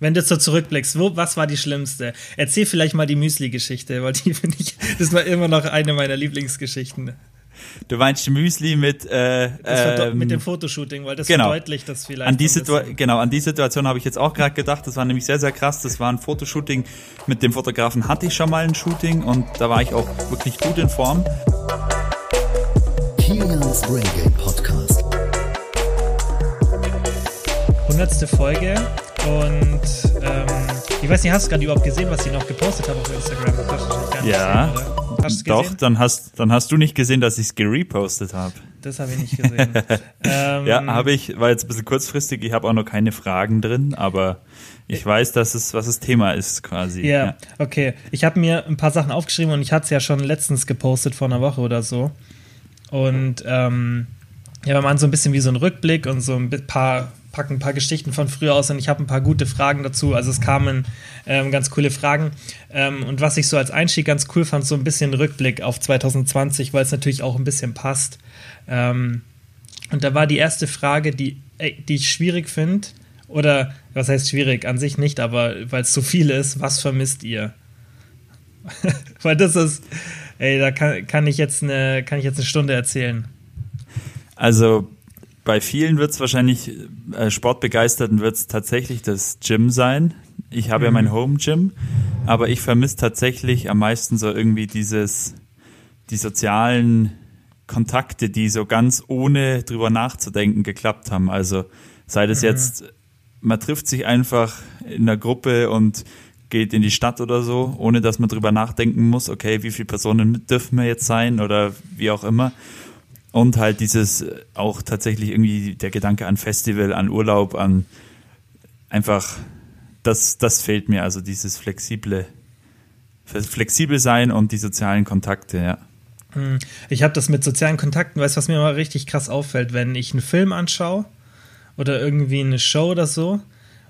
Wenn du so zurückblickst, wo, was war die schlimmste? Erzähl vielleicht mal die Müsli-Geschichte, weil die finde ich, das war immer noch eine meiner Lieblingsgeschichten. Du meinst Müsli mit äh, ähm, mit dem Fotoshooting, weil das genau. verdeutlicht das vielleicht. An die genau, an die Situation habe ich jetzt auch gerade gedacht. Das war nämlich sehr, sehr krass. Das war ein Fotoshooting mit dem Fotografen hatte ich schon mal ein Shooting und da war ich auch wirklich gut in Form. Kilians Brain Podcast. Hundertste Folge und ähm, ich weiß nicht, hast du gerade überhaupt gesehen, was ich noch gepostet habe auf Instagram? ja, gesehen, doch, dann hast, dann hast du nicht gesehen, dass ich es gerepostet habe. Das habe ich nicht gesehen. ähm, ja, habe ich, war jetzt ein bisschen kurzfristig, ich habe auch noch keine Fragen drin, aber ich weiß, dass es, was das Thema ist quasi. Ja, ja. okay. Ich habe mir ein paar Sachen aufgeschrieben und ich hatte es ja schon letztens gepostet vor einer Woche oder so. Und ähm, ja, wir machen so ein bisschen wie so ein Rückblick und so ein paar packen ein paar Geschichten von früher aus und ich habe ein paar gute Fragen dazu. Also es kamen ähm, ganz coole Fragen. Ähm, und was ich so als Einstieg ganz cool fand, so ein bisschen Rückblick auf 2020, weil es natürlich auch ein bisschen passt. Ähm, und da war die erste Frage, die, die ich schwierig finde, oder was heißt schwierig? An sich nicht, aber weil es so viel ist, was vermisst ihr? weil das ist, ey, da kann, kann, ich jetzt eine, kann ich jetzt eine Stunde erzählen. Also bei vielen wird es wahrscheinlich, äh, Sportbegeisterten wird es tatsächlich das Gym sein. Ich habe mhm. ja mein Home Gym, aber ich vermisse tatsächlich am meisten so irgendwie dieses, die sozialen Kontakte, die so ganz ohne drüber nachzudenken geklappt haben. Also sei das mhm. jetzt, man trifft sich einfach in der Gruppe und geht in die Stadt oder so, ohne dass man drüber nachdenken muss, okay, wie viele Personen dürfen wir jetzt sein oder wie auch immer. Und halt dieses äh, auch tatsächlich irgendwie der Gedanke an Festival, an Urlaub, an einfach, das, das fehlt mir, also dieses flexible, flexibel sein und die sozialen Kontakte, ja. Hm. Ich habe das mit sozialen Kontakten, weißt du, was mir immer richtig krass auffällt, wenn ich einen Film anschaue oder irgendwie eine Show oder so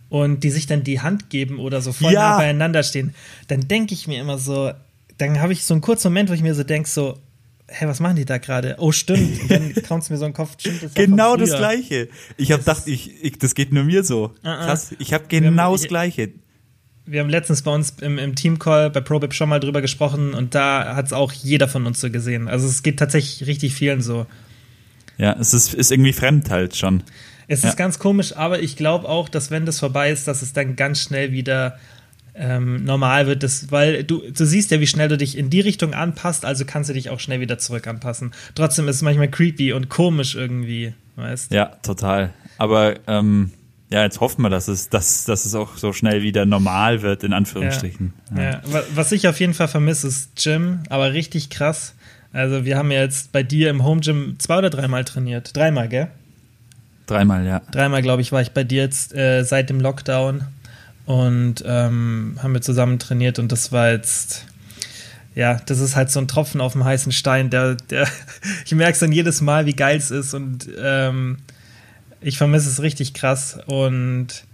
und die sich dann die Hand geben oder so voll ja. nah beieinander stehen, dann denke ich mir immer so, dann habe ich so einen kurzen Moment, wo ich mir so denke, so, hä, was machen die da gerade? Oh, stimmt. Und dann kommt es mir so in den Kopf, stimmt. Das genau das Gleiche. Ich habe gedacht, ich, ich, das geht nur mir so. Uh -uh. Krass, ich habe genau haben, das Gleiche. Wir haben letztens bei uns im, im Teamcall bei ProBip schon mal drüber gesprochen und da hat es auch jeder von uns so gesehen. Also es geht tatsächlich richtig vielen so. Ja, es ist, ist irgendwie fremd halt schon. Es ja. ist ganz komisch, aber ich glaube auch, dass wenn das vorbei ist, dass es dann ganz schnell wieder ähm, normal wird, das, weil du, du siehst ja, wie schnell du dich in die Richtung anpasst, also kannst du dich auch schnell wieder zurück anpassen. Trotzdem ist es manchmal creepy und komisch irgendwie, weißt Ja, total. Aber ähm, ja, jetzt hoffen wir, dass es, dass, dass es auch so schnell wieder normal wird, in Anführungsstrichen. Ja. ja. ja. Was ich auf jeden Fall vermisse, ist Gym, aber richtig krass. Also wir haben ja jetzt bei dir im Home Gym zwei oder dreimal trainiert. Dreimal, gell? Dreimal, ja. Dreimal, glaube ich, war ich bei dir jetzt äh, seit dem Lockdown und ähm, haben wir zusammen trainiert und das war jetzt ja, das ist halt so ein Tropfen auf dem heißen Stein, der, der, ich merke es dann jedes Mal, wie geil es ist und ähm, ich vermisse es richtig krass und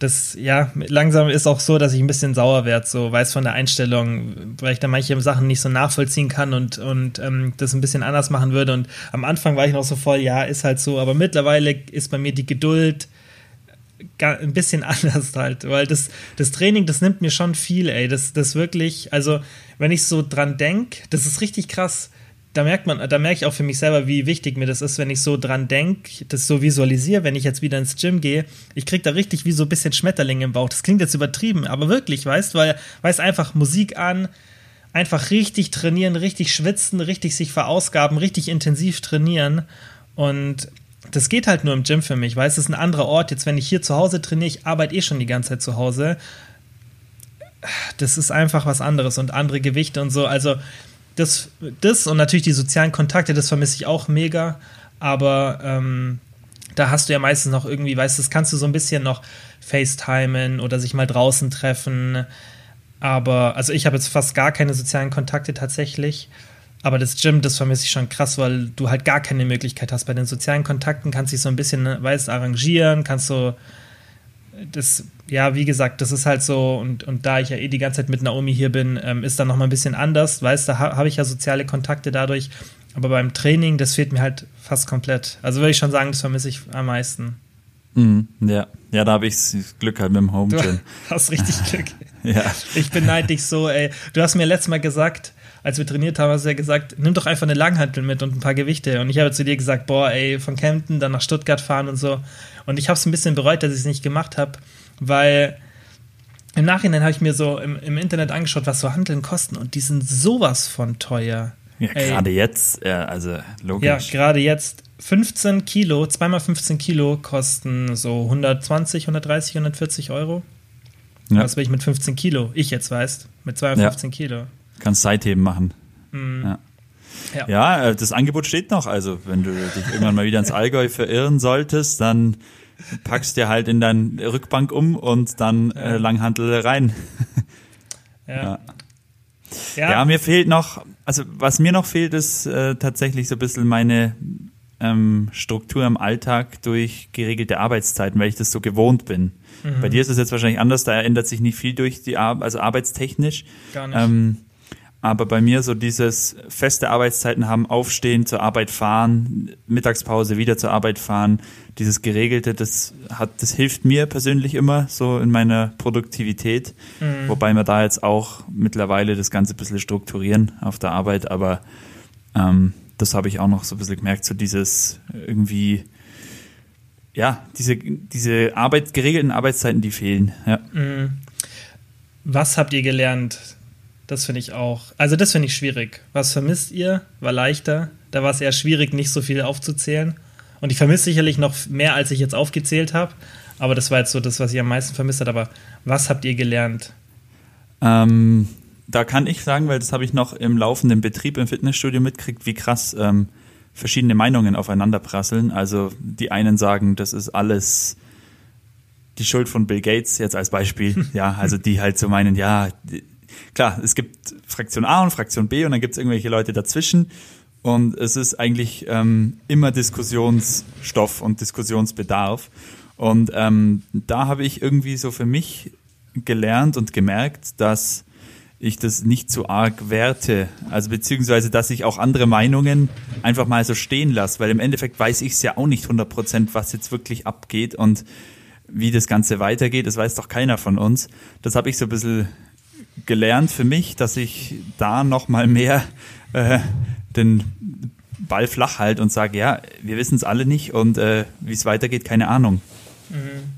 das, ja, langsam ist auch so, dass ich ein bisschen sauer werde, so weiß von der Einstellung, weil ich da manche Sachen nicht so nachvollziehen kann und, und ähm, das ein bisschen anders machen würde und am Anfang war ich noch so voll, ja, ist halt so, aber mittlerweile ist bei mir die Geduld, ein bisschen anders halt, weil das, das Training, das nimmt mir schon viel, ey. Das, das wirklich, also wenn ich so dran denke, das ist richtig krass. Da merkt man, da merke ich auch für mich selber, wie wichtig mir das ist, wenn ich so dran denke, das so visualisiere, wenn ich jetzt wieder ins Gym gehe. Ich kriege da richtig wie so ein bisschen Schmetterlinge im Bauch. Das klingt jetzt übertrieben, aber wirklich, weißt, weil, weiß einfach Musik an, einfach richtig trainieren, richtig schwitzen, richtig sich verausgaben, richtig intensiv trainieren. Und das geht halt nur im Gym für mich, weil es ist ein anderer Ort. Jetzt, wenn ich hier zu Hause trainiere, ich arbeite eh schon die ganze Zeit zu Hause. Das ist einfach was anderes und andere Gewichte und so. Also, das, das und natürlich die sozialen Kontakte, das vermisse ich auch mega. Aber ähm, da hast du ja meistens noch irgendwie, weißt du, das kannst du so ein bisschen noch FaceTimen oder sich mal draußen treffen. Aber, also ich habe jetzt fast gar keine sozialen Kontakte tatsächlich. Aber das Gym, das vermisse ich schon krass, weil du halt gar keine Möglichkeit hast. Bei den sozialen Kontakten kannst du dich so ein bisschen, ne, weißt, arrangieren, kannst so, das, ja, wie gesagt, das ist halt so, und, und da ich ja eh die ganze Zeit mit Naomi hier bin, ähm, ist dann nochmal ein bisschen anders, weißt, da ha, habe ich ja soziale Kontakte dadurch. Aber beim Training, das fehlt mir halt fast komplett. Also würde ich schon sagen, das vermisse ich am meisten. Mhm, ja. ja, da habe ich Glück halt mit dem Home Gym. Du hast richtig Glück. ja. Ich beneide dich so, ey. Du hast mir letztes Mal gesagt, als wir trainiert haben, hast du ja gesagt, nimm doch einfach eine Langhantel mit und ein paar Gewichte. Und ich habe zu dir gesagt, boah, ey, von Kempten dann nach Stuttgart fahren und so. Und ich habe es ein bisschen bereut, dass ich es nicht gemacht habe, weil im Nachhinein habe ich mir so im, im, Internet angeschaut, was so Handeln kosten und die sind sowas von teuer. Ja, gerade jetzt, ja, also logisch. Ja, gerade jetzt 15 Kilo, zweimal 15 Kilo kosten so 120, 130, 140 Euro. Ja. Was will ich mit 15 Kilo? Ich jetzt weiß, mit 215 ja. Kilo. Kannst Seitheben machen. Mhm. Ja. Ja. ja, äh, das Angebot steht noch. Also, wenn du dich irgendwann mal wieder ins Allgäu verirren solltest, dann packst dir halt in deine Rückbank um und dann äh, Langhantel rein. Ja. ja. ja. Mir fehlt noch, also was mir noch fehlt, ist äh, tatsächlich so ein bisschen meine ähm, Struktur im Alltag durch geregelte Arbeitszeiten, weil ich das so gewohnt bin. Mhm. Bei dir ist es jetzt wahrscheinlich anders, da ändert sich nicht viel durch die Arbeit, also arbeitstechnisch. Gar nicht. Ähm, aber bei mir so dieses feste Arbeitszeiten haben, aufstehen, zur Arbeit fahren, Mittagspause wieder zur Arbeit fahren, dieses geregelte, das hat, das hilft mir persönlich immer so in meiner Produktivität. Mhm. Wobei wir da jetzt auch mittlerweile das Ganze ein bisschen strukturieren auf der Arbeit, aber ähm, das habe ich auch noch so ein bisschen gemerkt, so dieses irgendwie, ja, diese, diese Arbeit, geregelten Arbeitszeiten, die fehlen. Ja. Mhm. Was habt ihr gelernt das finde ich auch. Also, das finde ich schwierig. Was vermisst ihr? War leichter. Da war es eher schwierig, nicht so viel aufzuzählen. Und ich vermisse sicherlich noch mehr, als ich jetzt aufgezählt habe. Aber das war jetzt so das, was ich am meisten vermisst habe. Aber was habt ihr gelernt? Ähm, da kann ich sagen, weil das habe ich noch im laufenden Betrieb im Fitnessstudio mitgekriegt, wie krass ähm, verschiedene Meinungen aufeinander prasseln. Also die einen sagen, das ist alles die Schuld von Bill Gates jetzt als Beispiel. ja, also die halt so meinen, ja, klar, es gibt Fraktion A und Fraktion B und dann gibt es irgendwelche Leute dazwischen. Und es ist eigentlich ähm, immer Diskussionsstoff und Diskussionsbedarf. Und ähm, da habe ich irgendwie so für mich gelernt und gemerkt, dass ich das nicht so arg werte. Also beziehungsweise, dass ich auch andere Meinungen einfach mal so stehen lasse, weil im Endeffekt weiß ich es ja auch nicht 100 Prozent, was jetzt wirklich abgeht und wie das Ganze weitergeht. Das weiß doch keiner von uns. Das habe ich so ein bisschen gelernt für mich, dass ich da noch mal mehr äh, den Ball flach halte und sage, ja, wir wissen es alle nicht und äh, wie es weitergeht, keine Ahnung. Mhm.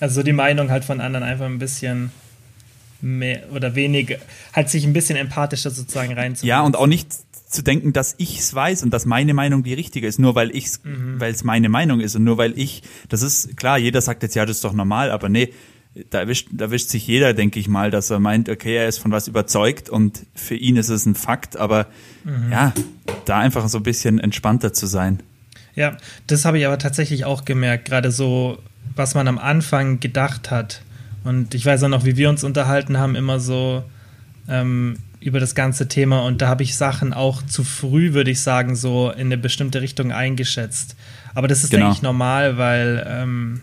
Also die Meinung halt von anderen einfach ein bisschen mehr oder weniger, halt sich ein bisschen empathischer sozusagen reinzuholen. Ja, und auch nicht zu denken, dass ich es weiß und dass meine Meinung die richtige ist, nur weil ich mhm. weil es meine Meinung ist und nur weil ich, das ist klar, jeder sagt jetzt, ja, das ist doch normal, aber nee, da erwischt, da erwischt sich jeder, denke ich mal, dass er meint, okay, er ist von was überzeugt und für ihn ist es ein Fakt, aber mhm. ja, da einfach so ein bisschen entspannter zu sein. Ja, das habe ich aber tatsächlich auch gemerkt, gerade so, was man am Anfang gedacht hat. Und ich weiß auch noch, wie wir uns unterhalten haben, immer so ähm, über das ganze Thema. Und da habe ich Sachen auch zu früh, würde ich sagen, so in eine bestimmte Richtung eingeschätzt. Aber das ist, genau. denke ich, normal, weil ähm,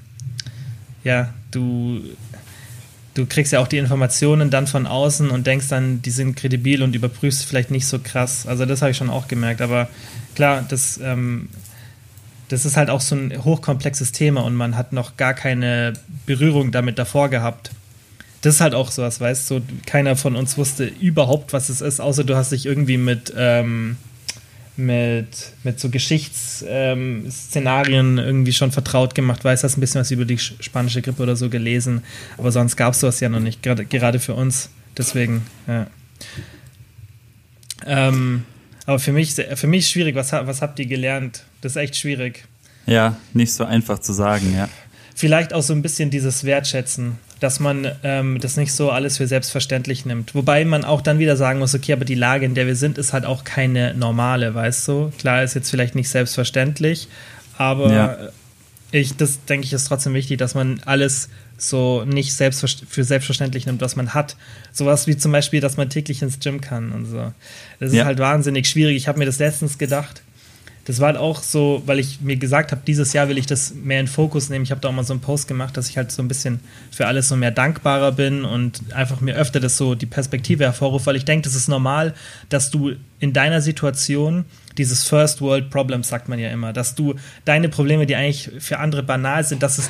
ja, du, du kriegst ja auch die Informationen dann von außen und denkst dann, die sind kredibil und überprüfst vielleicht nicht so krass. Also das habe ich schon auch gemerkt. Aber klar, das, ähm, das ist halt auch so ein hochkomplexes Thema und man hat noch gar keine Berührung damit davor gehabt. Das ist halt auch sowas, weißt du, keiner von uns wusste überhaupt, was es ist, außer du hast dich irgendwie mit ähm, mit, mit so Geschichtsszenarien ähm, irgendwie schon vertraut gemacht, weiß hast ein bisschen was über die spanische Grippe oder so gelesen, aber sonst gab es sowas ja noch nicht, gerade, gerade für uns. Deswegen, ja. Ähm, aber für mich, für mich schwierig, was, was habt ihr gelernt? Das ist echt schwierig. Ja, nicht so einfach zu sagen, ja. Vielleicht auch so ein bisschen dieses Wertschätzen dass man ähm, das nicht so alles für selbstverständlich nimmt. Wobei man auch dann wieder sagen muss, okay, aber die Lage, in der wir sind, ist halt auch keine normale, weißt du? Klar ist jetzt vielleicht nicht selbstverständlich, aber ja. ich, das denke ich, ist trotzdem wichtig, dass man alles so nicht selbstver für selbstverständlich nimmt, was man hat. Sowas wie zum Beispiel, dass man täglich ins Gym kann und so. Das ist ja. halt wahnsinnig schwierig. Ich habe mir das letztens gedacht, das war halt auch so, weil ich mir gesagt habe, dieses Jahr will ich das mehr in Fokus nehmen. Ich habe da auch mal so einen Post gemacht, dass ich halt so ein bisschen für alles so mehr dankbarer bin und einfach mir öfter das so die Perspektive hervorruft, weil ich denke, das ist normal, dass du in deiner Situation dieses First World Problem, sagt man ja immer, dass du deine Probleme, die eigentlich für andere banal sind, dass es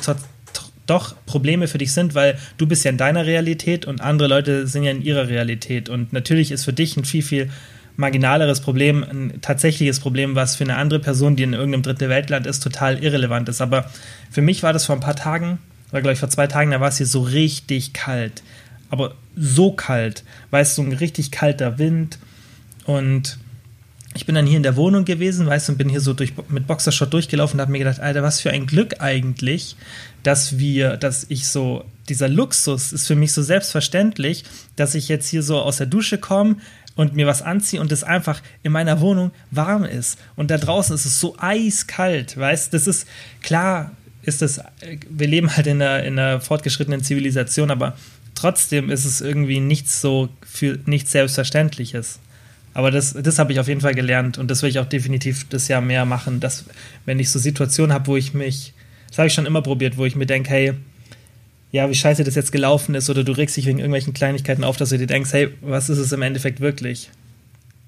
doch Probleme für dich sind, weil du bist ja in deiner Realität und andere Leute sind ja in ihrer Realität. Und natürlich ist für dich ein viel, viel marginaleres Problem, ein tatsächliches Problem, was für eine andere Person, die in irgendeinem dritte Weltland ist, total irrelevant ist. Aber für mich war das vor ein paar Tagen, war glaube ich vor zwei Tagen, da war es hier so richtig kalt. Aber so kalt, weißt du, so ein richtig kalter Wind. Und ich bin dann hier in der Wohnung gewesen, weißt du, und bin hier so durch, mit Boxershot durchgelaufen und habe mir gedacht, Alter, was für ein Glück eigentlich, dass wir, dass ich so, dieser Luxus ist für mich so selbstverständlich, dass ich jetzt hier so aus der Dusche komme, und mir was anziehe und es einfach in meiner Wohnung warm ist. Und da draußen ist es so eiskalt, weißt das ist klar, ist das, wir leben halt in einer, in einer fortgeschrittenen Zivilisation, aber trotzdem ist es irgendwie nichts so für nichts Selbstverständliches. Aber das, das habe ich auf jeden Fall gelernt und das will ich auch definitiv das Jahr mehr machen, dass wenn ich so Situationen habe, wo ich mich, das habe ich schon immer probiert, wo ich mir denke, hey, ja, wie scheiße das jetzt gelaufen ist oder du regst dich wegen irgendwelchen Kleinigkeiten auf, dass du dir denkst, hey, was ist es im Endeffekt wirklich?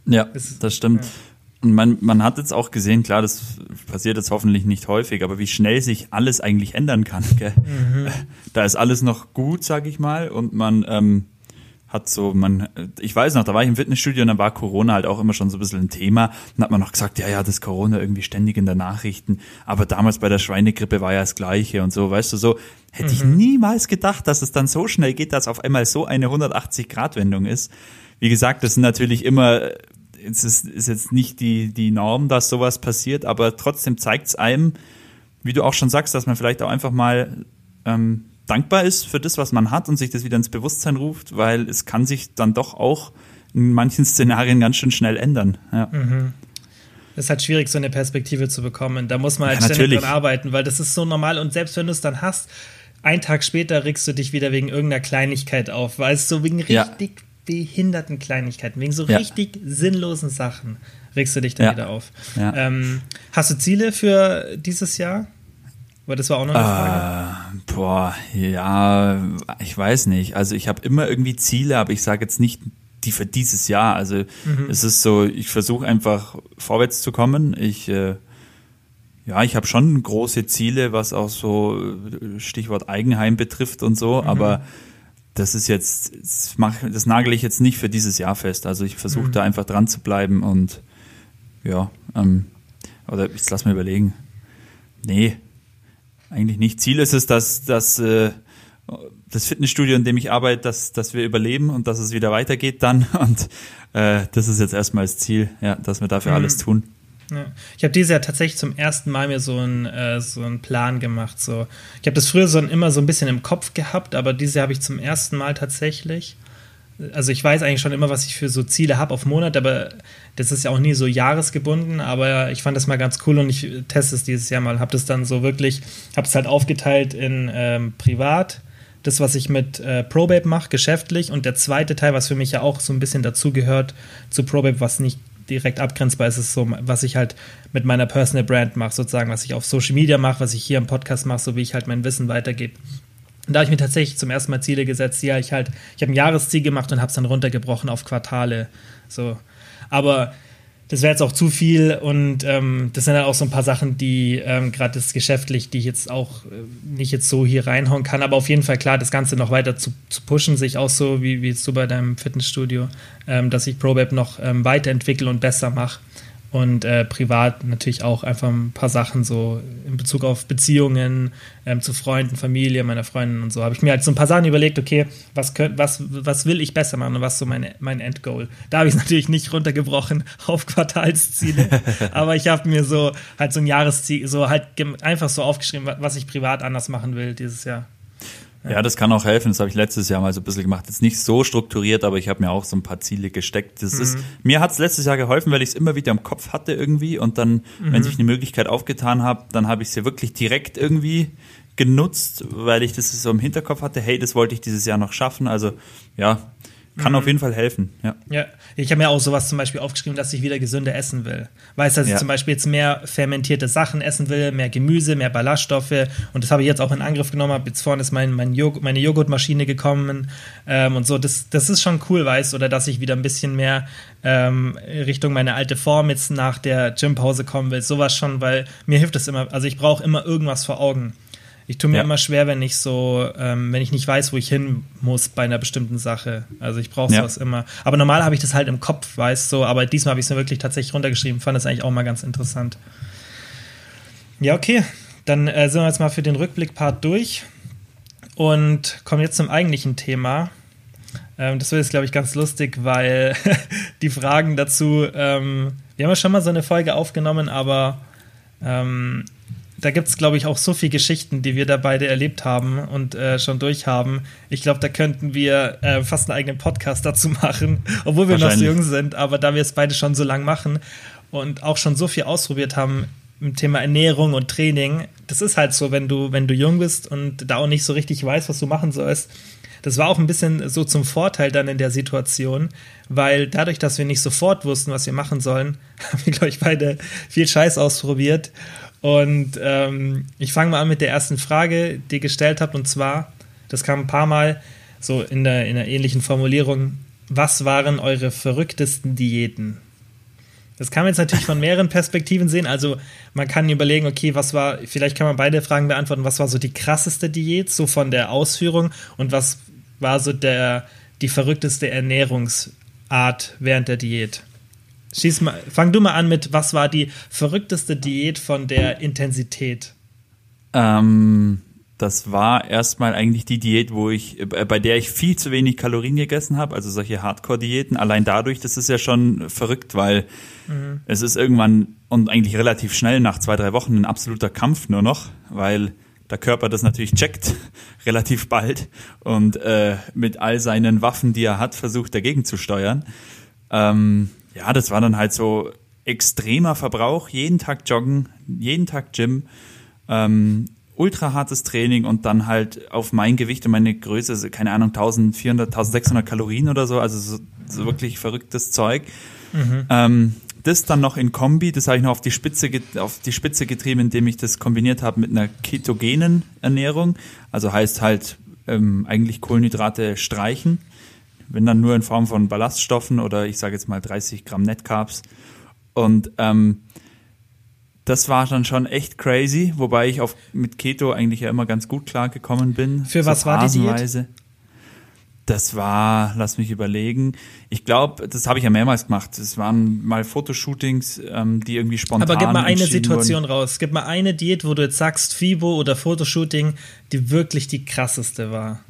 Ja, das stimmt. Ja. Und man, man hat jetzt auch gesehen, klar, das passiert jetzt hoffentlich nicht häufig, aber wie schnell sich alles eigentlich ändern kann. Mhm. Da ist alles noch gut, sag ich mal, und man ähm, hat so, man, ich weiß noch, da war ich im Fitnessstudio und dann war Corona halt auch immer schon so ein bisschen ein Thema. Dann hat man noch gesagt, ja, ja, das Corona irgendwie ständig in der Nachrichten. Aber damals bei der Schweinegrippe war ja das Gleiche und so, weißt du, so hätte mhm. ich niemals gedacht, dass es dann so schnell geht, dass auf einmal so eine 180-Grad-Wendung ist. Wie gesagt, das sind natürlich immer, es ist, ist jetzt nicht die, die Norm, dass sowas passiert, aber trotzdem zeigt es einem, wie du auch schon sagst, dass man vielleicht auch einfach mal ähm, dankbar ist für das, was man hat und sich das wieder ins Bewusstsein ruft, weil es kann sich dann doch auch in manchen Szenarien ganz schön schnell ändern. Ja. Mhm. Es ist halt schwierig, so eine Perspektive zu bekommen. Da muss man halt ja, ständig dran arbeiten, weil das ist so normal und selbst wenn du es dann hast, einen Tag später regst du dich wieder wegen irgendeiner Kleinigkeit auf, weißt du, wegen richtig ja. behinderten Kleinigkeiten, wegen so ja. richtig sinnlosen Sachen regst du dich dann wieder auf. Ähm, hast du Ziele für dieses Jahr? Weil das war auch noch eine Frage. Äh, boah, ja, ich weiß nicht. Also ich habe immer irgendwie Ziele, aber ich sage jetzt nicht die für dieses Jahr. Also mhm. es ist so, ich versuche einfach vorwärts zu kommen. Ich äh, ja, ich habe schon große Ziele, was auch so äh, Stichwort Eigenheim betrifft und so, mhm. aber das ist jetzt, das, mach, das nagel ich jetzt nicht für dieses Jahr fest. Also ich versuche mhm. da einfach dran zu bleiben und ja, ähm, oder ich lass mir überlegen. Nee, eigentlich nicht. Ziel ist es, dass, dass äh, das Fitnessstudio, in dem ich arbeite, dass, dass wir überleben und dass es wieder weitergeht dann. Und äh, das ist jetzt erstmal das Ziel, ja, dass wir dafür mhm. alles tun. Ja. Ich habe dieses Jahr tatsächlich zum ersten Mal mir so einen, äh, so Plan gemacht. So. Ich habe das früher so immer so ein bisschen im Kopf gehabt, aber dieses Jahr habe ich zum ersten Mal tatsächlich also ich weiß eigentlich schon immer, was ich für so Ziele habe auf Monat, aber das ist ja auch nie so jahresgebunden, aber ich fand das mal ganz cool und ich teste es dieses Jahr mal, habe das dann so wirklich, habe es halt aufgeteilt in ähm, privat, das, was ich mit äh, Probabe mache, geschäftlich und der zweite Teil, was für mich ja auch so ein bisschen dazugehört zu Probabe, was nicht direkt abgrenzbar ist, ist so, was ich halt mit meiner Personal Brand mache, sozusagen, was ich auf Social Media mache, was ich hier im Podcast mache, so wie ich halt mein Wissen weitergebe. Und da habe ich mir tatsächlich zum ersten Mal Ziele gesetzt, ja, ich halt, ich habe ein Jahresziel gemacht und habe es dann runtergebrochen auf Quartale. So. Aber das wäre jetzt auch zu viel und ähm, das sind dann auch so ein paar Sachen, die ähm, gerade das geschäftlich, die ich jetzt auch äh, nicht jetzt so hier reinhauen kann, aber auf jeden Fall klar, das Ganze noch weiter zu, zu pushen, sich auch so wie, wie jetzt du bei deinem Fitnessstudio, ähm, dass ich ProBab noch ähm, weiterentwickle und besser mache und äh, privat natürlich auch einfach ein paar Sachen so in Bezug auf Beziehungen ähm, zu Freunden, Familie, meiner Freundin und so. Habe ich mir halt so ein paar Sachen überlegt, okay, was, könnt, was, was will ich besser machen und was ist so meine, mein Endgoal. Da habe ich es natürlich nicht runtergebrochen auf Quartalsziele, aber ich habe mir so halt so ein Jahresziel, so halt einfach so aufgeschrieben, was ich privat anders machen will dieses Jahr. Ja, das kann auch helfen. Das habe ich letztes Jahr mal so ein bisschen gemacht. Jetzt nicht so strukturiert, aber ich habe mir auch so ein paar Ziele gesteckt. Das mhm. ist, mir hat es letztes Jahr geholfen, weil ich es immer wieder im Kopf hatte irgendwie und dann, mhm. wenn sich eine Möglichkeit aufgetan hat, dann habe ich sie wirklich direkt irgendwie genutzt, weil ich das so im Hinterkopf hatte, hey, das wollte ich dieses Jahr noch schaffen. Also ja, kann mhm. auf jeden Fall helfen, ja. Ja, ich habe mir auch sowas zum Beispiel aufgeschrieben, dass ich wieder gesünder essen will. Weiß, dass ja. ich zum Beispiel jetzt mehr fermentierte Sachen essen will, mehr Gemüse, mehr Ballaststoffe. Und das habe ich jetzt auch in Angriff genommen. Hab jetzt vorne ist mein, mein Jog meine Joghurtmaschine gekommen ähm, und so. Das, das ist schon cool, weiß, oder dass ich wieder ein bisschen mehr ähm, Richtung meine alte Form jetzt nach der Gympause kommen will. Sowas schon, weil mir hilft das immer. Also ich brauche immer irgendwas vor Augen. Ich tue mir ja. immer schwer, wenn ich so, ähm, wenn ich nicht weiß, wo ich hin muss bei einer bestimmten Sache. Also ich brauche sowas ja. immer. Aber normal habe ich das halt im Kopf, weißt so, aber diesmal habe ich es mir wirklich tatsächlich runtergeschrieben. Fand das eigentlich auch mal ganz interessant. Ja, okay. Dann äh, sind wir jetzt mal für den Rückblick-Part durch und kommen jetzt zum eigentlichen Thema. Ähm, das wird jetzt, glaube ich, ganz lustig, weil die Fragen dazu, ähm, wir haben ja schon mal so eine Folge aufgenommen, aber ähm, da gibt es, glaube ich, auch so viele Geschichten, die wir da beide erlebt haben und äh, schon durchhaben. Ich glaube, da könnten wir äh, fast einen eigenen Podcast dazu machen, obwohl wir noch so jung sind, aber da wir es beide schon so lang machen und auch schon so viel ausprobiert haben im Thema Ernährung und Training, das ist halt so, wenn du, wenn du jung bist und da auch nicht so richtig weißt, was du machen sollst. Das war auch ein bisschen so zum Vorteil dann in der Situation, weil dadurch, dass wir nicht sofort wussten, was wir machen sollen, haben wir, glaube ich, beide viel Scheiß ausprobiert und ähm, ich fange mal an mit der ersten Frage, die ihr gestellt habt. Und zwar, das kam ein paar Mal so in der, in der ähnlichen Formulierung. Was waren eure verrücktesten Diäten? Das kann man jetzt natürlich von mehreren Perspektiven sehen. Also man kann überlegen, okay, was war, vielleicht kann man beide Fragen beantworten, was war so die krasseste Diät, so von der Ausführung und was war so der, die verrückteste Ernährungsart während der Diät? Schieß mal, fang du mal an mit, was war die verrückteste Diät von der Intensität? Ähm, das war erstmal eigentlich die Diät, wo ich, äh, bei der ich viel zu wenig Kalorien gegessen habe, also solche Hardcore-Diäten. Allein dadurch, das ist ja schon verrückt, weil mhm. es ist irgendwann und eigentlich relativ schnell nach zwei, drei Wochen ein absoluter Kampf nur noch, weil der Körper das natürlich checkt, relativ bald und äh, mit all seinen Waffen, die er hat, versucht dagegen zu steuern. Ähm, ja, das war dann halt so extremer Verbrauch, jeden Tag joggen, jeden Tag Gym, ähm, ultra hartes Training und dann halt auf mein Gewicht und meine Größe, keine Ahnung, 1400, 1600 Kalorien oder so, also so, so wirklich verrücktes Zeug. Mhm. Ähm, das dann noch in Kombi, das habe ich noch auf die Spitze auf die Spitze getrieben, indem ich das kombiniert habe mit einer ketogenen Ernährung, also heißt halt ähm, eigentlich Kohlenhydrate streichen wenn dann nur in Form von Ballaststoffen oder ich sage jetzt mal 30 Gramm Netcarbs. Und ähm, das war dann schon echt crazy, wobei ich auf, mit Keto eigentlich ja immer ganz gut klargekommen bin. Für so was war die Diät? Das war, lass mich überlegen. Ich glaube, das habe ich ja mehrmals gemacht. Es waren mal Fotoshootings, ähm, die irgendwie spontan. Aber gib mal eine Situation wurden. raus. Gib mal eine Diät, wo du jetzt sagst, FIBO oder Fotoshooting, die wirklich die krasseste war.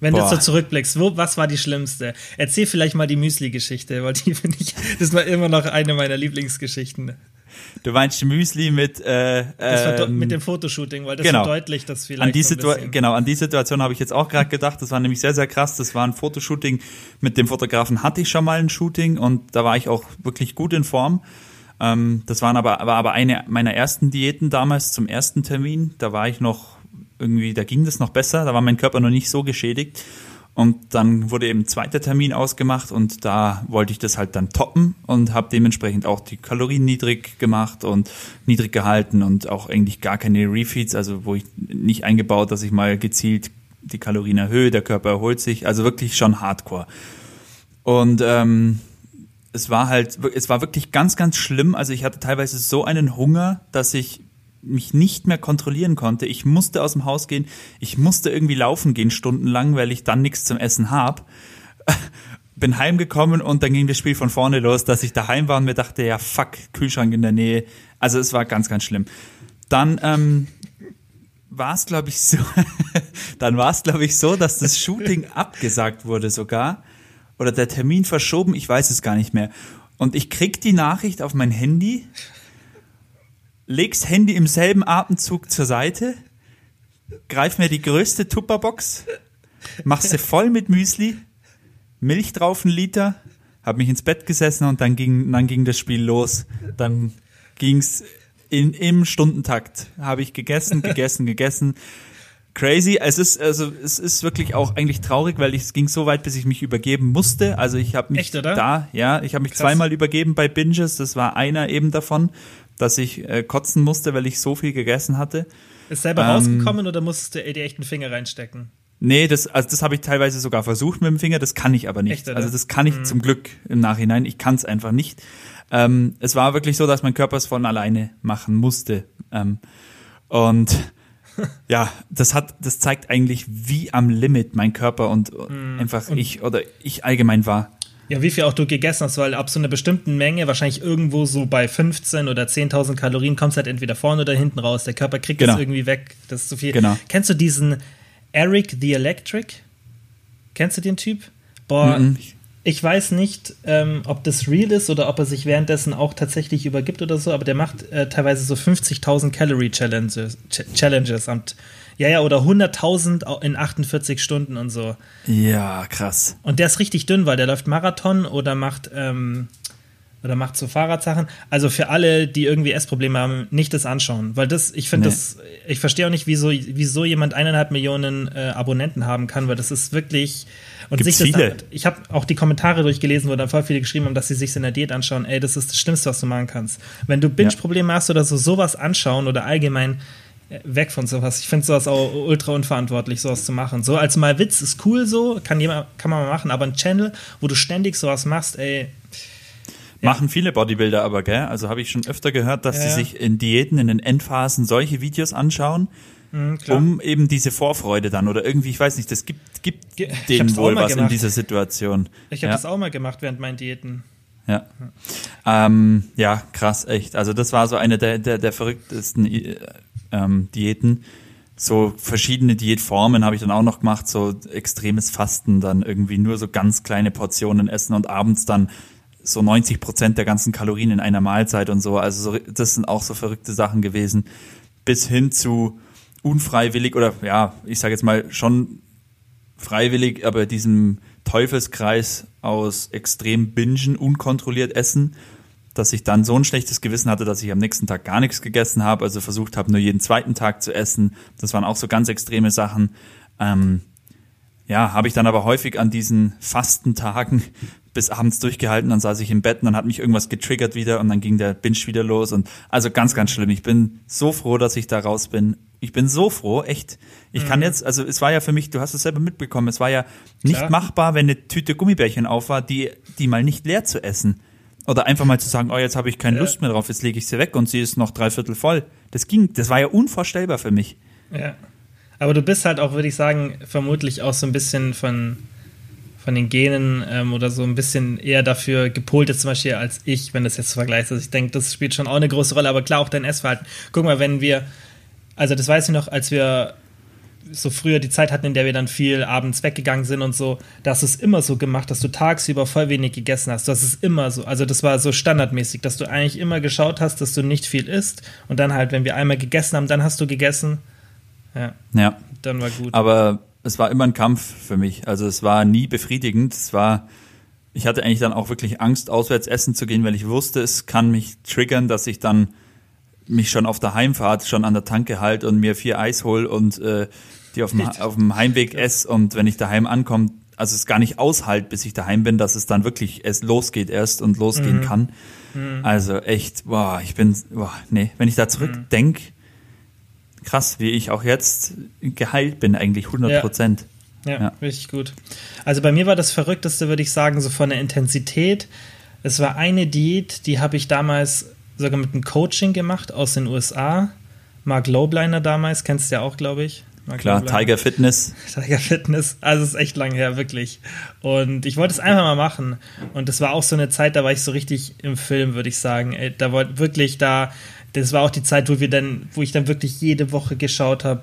Wenn Boah. du so zurückblickst, wo, was war die schlimmste? Erzähl vielleicht mal die Müsli-Geschichte, weil die finde ich, das war immer noch eine meiner Lieblingsgeschichten. Du meinst Müsli mit äh, ähm, mit dem Fotoshooting, weil das genau. verdeutlicht das vielleicht. An die so genau, an die Situation habe ich jetzt auch gerade gedacht. Das war nämlich sehr, sehr krass. Das war ein Fotoshooting. Mit dem Fotografen hatte ich schon mal ein Shooting und da war ich auch wirklich gut in Form. Ähm, das waren aber, war aber eine meiner ersten Diäten damals zum ersten Termin. Da war ich noch irgendwie, da ging das noch besser, da war mein Körper noch nicht so geschädigt. Und dann wurde eben zweiter Termin ausgemacht und da wollte ich das halt dann toppen und habe dementsprechend auch die Kalorien niedrig gemacht und niedrig gehalten und auch eigentlich gar keine Refeeds, also wo ich nicht eingebaut, dass ich mal gezielt die Kalorien erhöhe, der Körper erholt sich, also wirklich schon Hardcore. Und ähm, es war halt, es war wirklich ganz, ganz schlimm. Also ich hatte teilweise so einen Hunger, dass ich mich nicht mehr kontrollieren konnte. Ich musste aus dem Haus gehen, ich musste irgendwie laufen gehen stundenlang, weil ich dann nichts zum Essen hab. Bin heimgekommen und dann ging das Spiel von vorne los, dass ich daheim war und mir dachte, ja fuck, Kühlschrank in der Nähe. Also es war ganz, ganz schlimm. Dann ähm, war es, glaube ich, so, dann war es, glaube ich, so, dass das Shooting abgesagt wurde sogar. Oder der Termin verschoben, ich weiß es gar nicht mehr. Und ich krieg die Nachricht auf mein Handy leg's Handy im selben Atemzug zur Seite, greif mir die größte Tupperbox, mach sie voll mit Müsli, Milch drauf ein Liter, hab mich ins Bett gesessen und dann ging, dann ging das Spiel los. Dann ging's in, im Stundentakt. Habe ich gegessen, gegessen, gegessen. crazy. Es ist also es ist wirklich auch eigentlich traurig, weil ich, es ging so weit, bis ich mich übergeben musste. Also ich habe mich Echt, da, ja, ich habe mich Krass. zweimal übergeben bei Binges. Das war einer eben davon, dass ich äh, kotzen musste, weil ich so viel gegessen hatte. Ist selber Ähm, rausgekommen oder musstest du dir echt einen Finger reinstecken? Nee, das, also das habe ich teilweise sogar versucht mit dem Finger, das kann ich aber nicht. Echt, also das kann ich zum Glück im Nachhinein, ich kann es einfach nicht. Ähm, es war wirklich so, dass mein Körper es von alleine machen musste. Ähm, und ja, das hat, das zeigt eigentlich, wie am Limit mein Körper und einfach ich oder ich allgemein war. Ja, wie viel auch du gegessen hast, weil ab so einer bestimmten Menge, wahrscheinlich irgendwo so bei 15 oder 10.000 Kalorien, kommst halt entweder vorne oder hinten raus. Der Körper kriegt Genau. das irgendwie weg. Das ist zu viel. Genau. Kennst du diesen Eric the Electric? Kennst du den Typ? Boah, Mhm. ich weiß nicht, ähm, ob das real ist oder ob er sich währenddessen auch tatsächlich übergibt oder so, aber der macht äh, teilweise so 50.000 Calorie Challenges, Ch Challenges und ja, ja, oder 100.000 au- in 48 Stunden und so. Ja, krass. Und der ist richtig dünn, weil der läuft Marathon oder macht ähm, oder macht so Fahrradsachen. Also für alle, die irgendwie Essprobleme haben, nicht das anschauen, weil das, ich finde Nee. das, ich verstehe auch nicht, wieso, wieso jemand eineinhalb Millionen äh, Abonnenten haben kann, weil das ist wirklich und Gibt's sich das, viele. ich habe auch die Kommentare durchgelesen, wo dann voll viele geschrieben haben, dass sie sich in der Diät anschauen. Ey, das ist das Schlimmste, was du machen kannst. Wenn du Binge-Probleme hast oder so, sowas anschauen oder allgemein weg von sowas. Ich finde sowas auch ultra unverantwortlich, sowas zu machen. So als mal Witz ist cool so, kann, jemand, kann man mal machen, aber ein Channel, wo du ständig sowas machst, ey, Machen viele Bodybuilder aber, gell? Also habe ich schon öfter gehört, dass Ja, sie ja. sich in Diäten, in den Endphasen solche Videos anschauen, mh, klar. um eben diese Vorfreude dann oder irgendwie, ich weiß nicht, das gibt, gibt denen wohl was in gemacht. dieser Situation. ich habe ja. das auch mal gemacht während meinen Diäten. Ja. Ähm, ja, krass, echt. Also das war so eine der, der, der verrücktesten äh, ähm, Diäten. So verschiedene Diätformen habe ich dann auch noch gemacht, so extremes Fasten, dann irgendwie nur so ganz kleine Portionen essen und abends dann so 90 Prozent der ganzen Kalorien in einer Mahlzeit und so. Also so, das sind auch so verrückte Sachen gewesen. Bis hin zu unfreiwillig oder ja, ich sage jetzt mal schon freiwillig, aber diesem Teufelskreis aus extrem bingen, unkontrolliert essen, dass ich dann so ein schlechtes Gewissen hatte, dass ich am nächsten Tag gar nichts gegessen habe, also versucht habe, nur jeden zweiten Tag zu essen. Das waren auch so ganz extreme Sachen. Ähm, ja, habe ich dann aber häufig an diesen Fastentagen bis abends durchgehalten, dann saß ich im Bett und dann hat mich irgendwas getriggert wieder und dann ging der Binge wieder los und also ganz, ganz schlimm. Ich bin so froh, dass ich da raus bin. Ich bin so froh, echt. Ich kann jetzt, also es war ja für mich, du hast es selber mitbekommen, es war ja nicht Klar. machbar, wenn eine Tüte Gummibärchen auf war, die, die mal nicht leer zu essen. Oder einfach mal zu sagen, oh, jetzt habe ich keine Lust mehr drauf, jetzt lege ich sie weg und sie ist noch dreiviertel voll. Das ging, das war ja unvorstellbar für mich. Ja. Aber du bist halt auch, würde ich sagen, vermutlich auch so ein bisschen von, von den Genen ähm, oder so ein bisschen eher dafür gepolt zum Beispiel als ich, wenn das jetzt vergleichst. Also ich denke, das spielt schon auch eine große Rolle, aber klar auch dein Essverhalten. Guck mal, wenn wir, also das weiß ich noch, als wir so früher die Zeit hatten, in der wir dann viel abends weggegangen sind und so, da hast du es immer so gemacht, dass du tagsüber voll wenig gegessen hast. Hast es immer so, also das war so standardmäßig, dass du eigentlich immer geschaut hast, dass du nicht viel isst und dann halt, wenn wir einmal gegessen haben, dann hast du gegessen. Ja, Ja. dann war gut. Aber es war immer ein Kampf für mich. Also es war nie befriedigend. Es war, ich hatte eigentlich dann auch wirklich Angst, auswärts essen zu gehen, weil ich wusste, es kann mich triggern, dass ich dann mich schon auf der Heimfahrt schon an der Tanke halt und mir vier Eis hol und äh, die auf dem, auf dem Heimweg esse und wenn ich daheim ankomme, also es gar nicht aushalt, bis ich daheim bin, dass es dann wirklich es losgeht erst und losgehen kann. Also echt, boah, ich bin, boah, nee, wenn ich da zurückdenk, krass, wie ich auch jetzt geheilt bin, eigentlich 100 Prozent. Ja, Ja. richtig gut. Also bei mir war das Verrückteste, würde ich sagen, so von der Intensität. Es war eine Diät, die habe ich damals sogar mit einem Coaching gemacht aus den USA. Mark Lobliner damals, kennst du ja auch, glaube ich. Mark Klar, Lobliner. Tiger Fitness. Tiger Fitness. Also es ist echt lang her, wirklich. Und ich wollte es einfach mal machen. Und das war auch so eine Zeit, da war ich so richtig im Film, würde ich sagen. Ey, da wollte wirklich da, das war auch die Zeit, wo wir dann, wo ich dann wirklich jede Woche geschaut habe,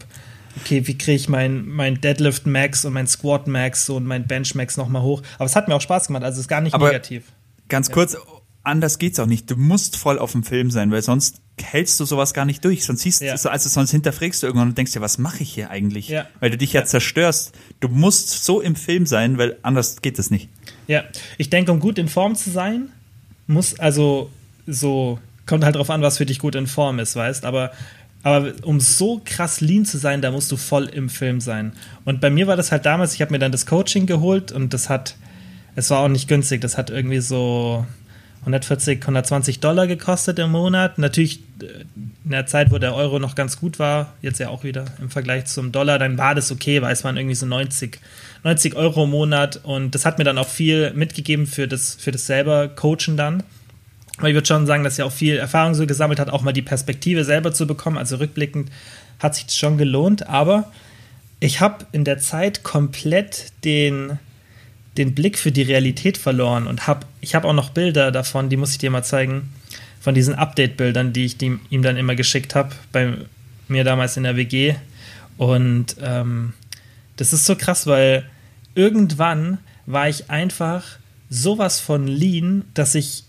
okay, wie kriege ich mein, mein Deadlift Max und mein Squat Max und mein Bench Max nochmal hoch. Aber es hat mir auch Spaß gemacht, also es ist gar nicht Aber- negativ. Ganz kurz, anders geht's auch nicht. Du musst voll auf dem Film sein, weil sonst hältst du sowas gar nicht durch. Sonst siehst Ja. du, also sonst hinterfragst du irgendwann und denkst dir, was mache ich hier eigentlich? Ja. Weil du dich ja, Ja. zerstörst. Du musst so im Film sein, weil anders geht es nicht. Ja, ich denke, um gut in Form zu sein, muss also so, kommt halt drauf an, was für dich gut in Form ist, weißt, aber Aber um so krass lean zu sein, da musst du voll im Film sein. Und bei mir war das halt damals, ich habe mir dann das Coaching geholt und das hat, es war auch nicht günstig, das hat irgendwie so 140, 120 Dollar gekostet im Monat. Natürlich äh, in der Zeit, wo der Euro noch ganz gut war, jetzt ja auch wieder im Vergleich zum Dollar, dann war das okay, weil es waren irgendwie so 90, 90 Euro im Monat und das hat mir dann auch viel mitgegeben für das, für das selber Coachen dann. Aber ich würde schon sagen, dass er auch viel Erfahrung so gesammelt hat, auch mal die Perspektive selber zu bekommen. Also rückblickend hat sich das schon gelohnt, aber ich habe in der Zeit komplett den, den Blick für die Realität verloren und habe, ich habe auch noch Bilder davon, die muss ich dir mal zeigen, von diesen Update-Bildern, die ich die, ihm dann immer geschickt habe, bei mir damals in der WG. Und ähm, das ist so krass, weil irgendwann war ich einfach sowas von lean, dass ich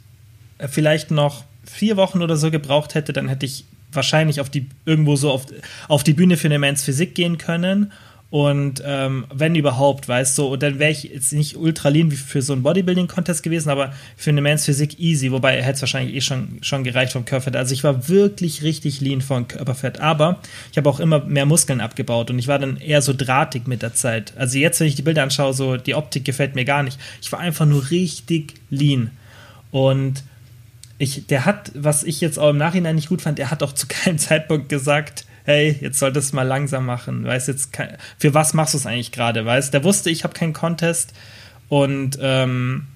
vielleicht noch vier Wochen oder so gebraucht hätte, dann hätte ich wahrscheinlich auf die irgendwo so auf, auf die Bühne für eine Men's Physik gehen können und ähm, wenn überhaupt, weißt du, und dann wäre ich jetzt nicht ultra lean wie für so einen Bodybuilding-Contest gewesen, aber für eine Men's Physik easy, wobei hätte es wahrscheinlich eh schon, schon gereicht vom Körperfett. Also ich war wirklich richtig lean vom Körperfett, aber ich habe auch immer mehr Muskeln abgebaut und ich war dann eher so drahtig mit der Zeit. Also jetzt, wenn ich die Bilder anschaue, so die Optik gefällt mir gar nicht. Ich war einfach nur richtig lean. Und ich, der hat, was ich jetzt auch im Nachhinein nicht gut fand, er hat auch zu keinem Zeitpunkt gesagt, hey, jetzt solltest du mal langsam machen. Weißt jetzt, für was machst du es eigentlich gerade? Weißt der wusste, ich habe keinen Contest und ähm,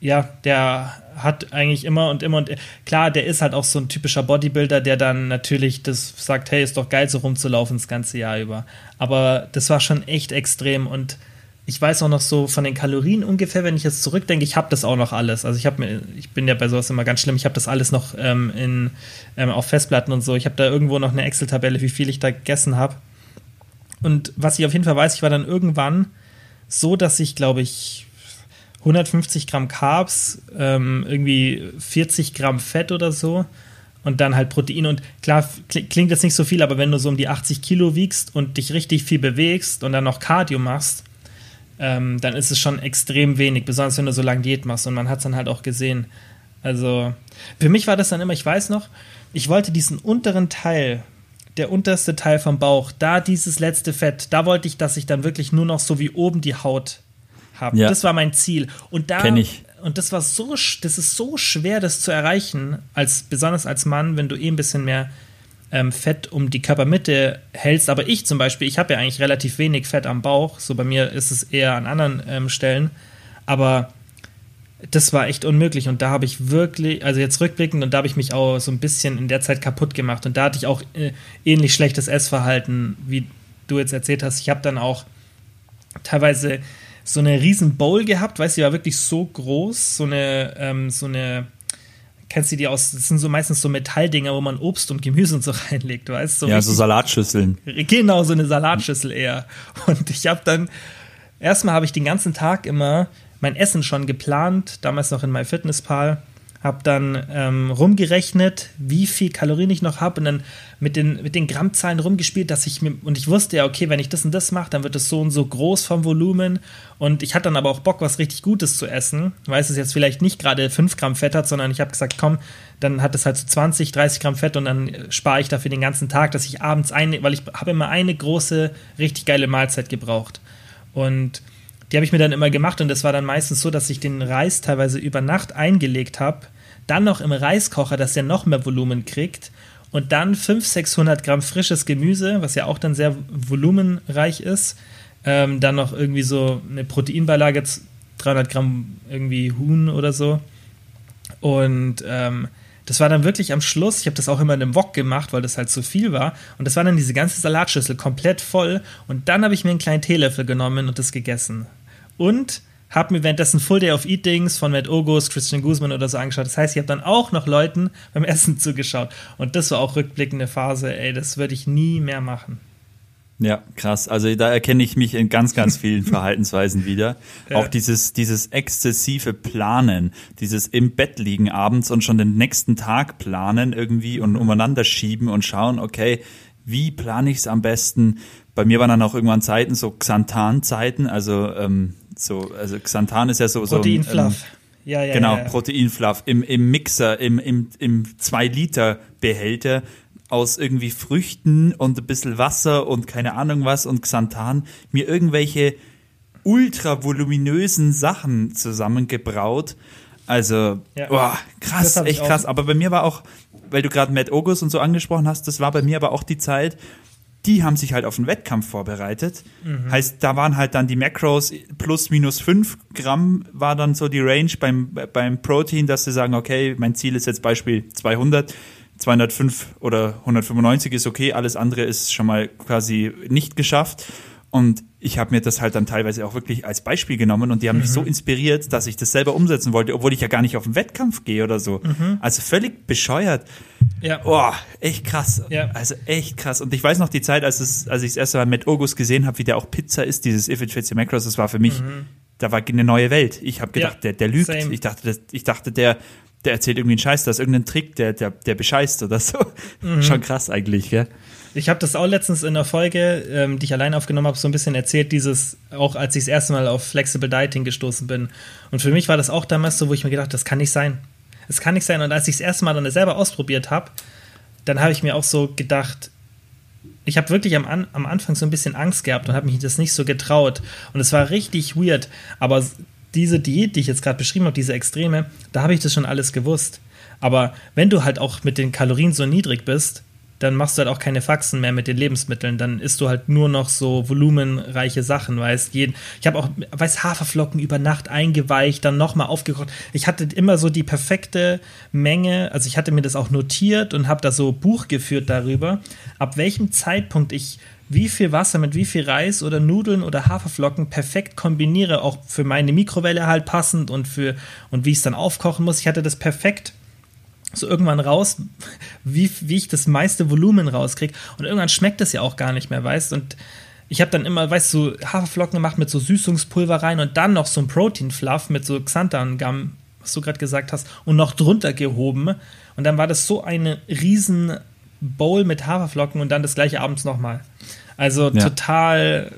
ja, der hat eigentlich immer und immer und klar, der ist halt auch so ein typischer Bodybuilder, der dann natürlich das sagt, hey, ist doch geil, so rumzulaufen das ganze Jahr über. Aber das war schon echt extrem und ich weiß auch noch so von den Kalorien ungefähr, wenn ich jetzt zurückdenke, ich habe das auch noch alles. Also ich habe mir, ich bin ja bei sowas immer ganz schlimm, ich habe das alles noch ähm, in, ähm, auf Festplatten und so. Ich habe da irgendwo noch eine Excel-Tabelle, wie viel ich da gegessen habe. Und was ich auf jeden Fall weiß, ich war dann irgendwann so, dass ich, glaube ich, 150 Gramm Carbs, ähm, irgendwie 40 Gramm Fett oder so und dann halt Protein. Und klar, klingt jetzt nicht so viel, aber wenn du so um die 80 Kilo wiegst und dich richtig viel bewegst und dann noch Cardio machst, ähm, dann ist es schon extrem wenig, besonders wenn du so lange Diät machst und man hat es dann halt auch gesehen. Also für mich war das dann immer, ich weiß noch, ich wollte diesen unteren Teil, der unterste Teil vom Bauch, da dieses letzte Fett, da wollte ich, dass ich dann wirklich nur noch so wie oben die Haut habe. Ja. Das war mein Ziel. Und da Kenn ich. und das war so, das ist so schwer, das zu erreichen, als besonders als Mann, wenn du eh ein bisschen mehr ähm, Fett um die Körpermitte hältst. Aber ich zum Beispiel, ich habe ja eigentlich relativ wenig Fett am Bauch. So bei mir ist es eher an anderen ähm, Stellen. Aber das war echt unmöglich. Und da habe ich wirklich, also jetzt rückblickend, und da habe ich mich auch so ein bisschen in der Zeit kaputt gemacht. Und da hatte ich auch äh, ähnlich schlechtes Essverhalten, wie du jetzt erzählt hast. Ich habe dann auch teilweise so eine riesen Bowl gehabt, weißt du, die war wirklich so groß, so eine, ähm, so eine kennst du die aus, das sind so meistens so Metalldinger, wo man Obst und Gemüse und so reinlegt, weißt du? So ja, so Salatschüsseln. Genau, so eine Salatschüssel eher. Und ich habe dann, erstmal habe ich den ganzen Tag immer mein Essen schon geplant, damals noch in MyFitnessPal habe dann ähm, rumgerechnet, wie viel Kalorien ich noch habe und dann mit den, mit den Grammzahlen rumgespielt, dass ich mir, und ich wusste ja, okay, wenn ich das und das mache, dann wird es so und so groß vom Volumen. Und ich hatte dann aber auch Bock, was richtig Gutes zu essen, weil es jetzt vielleicht nicht gerade 5 Gramm Fett hat, sondern ich habe gesagt, komm, dann hat es halt so 20, 30 Gramm Fett und dann spare ich dafür den ganzen Tag, dass ich abends eine, weil ich habe immer eine große, richtig geile Mahlzeit gebraucht. Und die habe ich mir dann immer gemacht und das war dann meistens so, dass ich den Reis teilweise über Nacht eingelegt habe dann noch im Reiskocher, dass der noch mehr Volumen kriegt und dann 500, 600 Gramm frisches Gemüse, was ja auch dann sehr volumenreich ist, ähm, dann noch irgendwie so eine Proteinbeilage, 300 Gramm irgendwie Huhn oder so. Und ähm, das war dann wirklich am Schluss, ich habe das auch immer in einem Wok gemacht, weil das halt zu viel war. Und das war dann diese ganze Salatschüssel komplett voll. Und dann habe ich mir einen kleinen Teelöffel genommen und das gegessen. Und habe mir währenddessen Full Day of Eatings von Matt Ogos, Christian Guzman oder so angeschaut. Das heißt, ich habe dann auch noch Leuten beim Essen zugeschaut. Und das war auch rückblickende Phase. Ey, das würde ich nie mehr machen. Ja, krass. Also da erkenne ich mich in ganz, ganz vielen Verhaltensweisen wieder. Ja. Auch dieses, dieses exzessive Planen, dieses im Bett liegen abends und schon den nächsten Tag planen irgendwie und umeinander schieben und schauen, okay, wie plane ich es am besten? Bei mir waren dann auch irgendwann Zeiten, so Xanthan-Zeiten, also ähm, so, also Xanthan ist ja so. Proteinfluff. So, ähm, ja, ja, genau, ja, ja. Proteinfluff im, im Mixer, im, im, im 2-Liter-Behälter aus irgendwie Früchten und ein bisschen Wasser und keine Ahnung was und Xanthan mir irgendwelche ultra voluminösen Sachen zusammengebraut. Also, Ja. boah, krass, echt krass. Aber bei mir war auch, weil du gerade Matt August und so angesprochen hast, das war bei mir aber auch die Zeit, die haben sich halt auf den Wettkampf vorbereitet. Mhm. Heißt, da waren halt dann die Macros plus minus 5 Gramm war dann so die Range beim, beim Protein, dass sie sagen, okay, mein Ziel ist jetzt Beispiel 200, 205 oder 195 ist okay, alles andere ist schon mal quasi nicht geschafft. Und ich habe mir das halt dann teilweise auch wirklich als Beispiel genommen und die haben mich so inspiriert, dass ich das selber umsetzen wollte, obwohl ich ja gar nicht auf den Wettkampf gehe oder so. Also völlig bescheuert. Ja. Boah, echt krass. Ja. Also echt krass. Und ich weiß noch die Zeit, als, es, als ich das erste Mal mit August gesehen habe, wie der auch Pizza ist, dieses If It Fits Your Macros, das war für mich, da war eine neue Welt. Ich habe gedacht, Ja, der, der lügt. same. Ich dachte, das, ich dachte, der, der erzählt irgendwie einen Scheiß, da ist irgendein Trick, der, der, der bescheißt oder so. Mhm. Schon krass eigentlich, gell? Ich habe das auch letztens in der Folge, ähm, die ich allein aufgenommen habe, so ein bisschen erzählt, dieses, auch als ich das erste Mal auf Flexible Dieting gestoßen bin. Und für mich war das auch damals so, wo ich mir gedacht, das kann nicht sein. Es kann nicht sein. Und als ich das erste Mal dann selber ausprobiert habe, dann habe ich mir auch so gedacht, ich habe wirklich am, am Anfang so ein bisschen Angst gehabt und habe mich das nicht so getraut. Und es war richtig weird. Aber diese Diät, die ich jetzt gerade beschrieben habe, diese Extreme, da habe ich das schon alles gewusst. Aber wenn du halt auch mit den Kalorien so niedrig bist, dann machst du halt auch keine Faxen mehr mit den Lebensmitteln. Dann isst du halt nur noch so volumenreiche Sachen, weißt jeden. Ich habe auch, weiß Haferflocken über Nacht eingeweicht, dann nochmal aufgekocht. Ich hatte immer so die perfekte Menge, also ich hatte mir das auch notiert und habe da so Buch geführt darüber, ab welchem Zeitpunkt ich wie viel Wasser mit wie viel Reis oder Nudeln oder Haferflocken perfekt kombiniere, auch für meine Mikrowelle halt passend und für und wie ich es dann aufkochen muss. Ich hatte das perfekt so irgendwann raus, wie, wie ich das meiste Volumen rauskriege. Und irgendwann schmeckt es ja auch gar nicht mehr, weißt Und ich habe dann immer, weißt du, Haferflocken gemacht mit so Süßungspulver rein und dann noch so ein Protein-Fluff mit so Xanthan-Gum, was du gerade gesagt hast, und noch drunter gehoben. Und dann war das so eine riesen Bowl mit Haferflocken und dann das gleiche abends nochmal. Also Ja. total,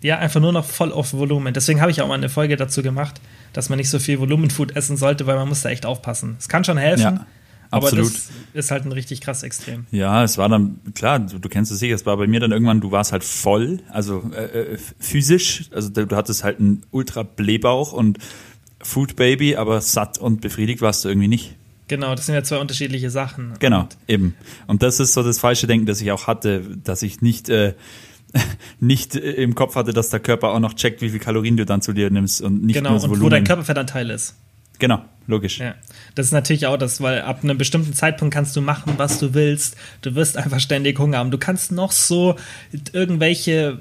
ja, einfach nur noch voll auf Volumen. Deswegen habe ich auch mal eine Folge dazu gemacht, dass man nicht so viel Volumenfood essen sollte, weil man muss da echt aufpassen. Es kann schon helfen, Ja, aber absolut. das ist halt ein richtig krass Extrem. Ja, es war dann, klar, du, du kennst es sicher, es war bei mir dann irgendwann, du warst halt voll, also äh, äh, physisch, also du, du hattest halt einen ultra Blähbauch und Food Baby, aber satt und befriedigt warst du irgendwie nicht. Genau, das sind ja zwei unterschiedliche Sachen. Genau, Und eben. Und das ist so das falsche Denken, das ich auch hatte, dass ich nicht, äh, nicht im Kopf hatte, dass der Körper auch noch checkt, wie viel Kalorien du dann zu dir nimmst und nicht genau, nur das und Volumen. wo dein Körperfettanteil ist. Genau, logisch. Ja, das ist natürlich auch das, weil ab einem bestimmten Zeitpunkt kannst du machen, was du willst. Du wirst einfach ständig Hunger haben. Du kannst noch so irgendwelche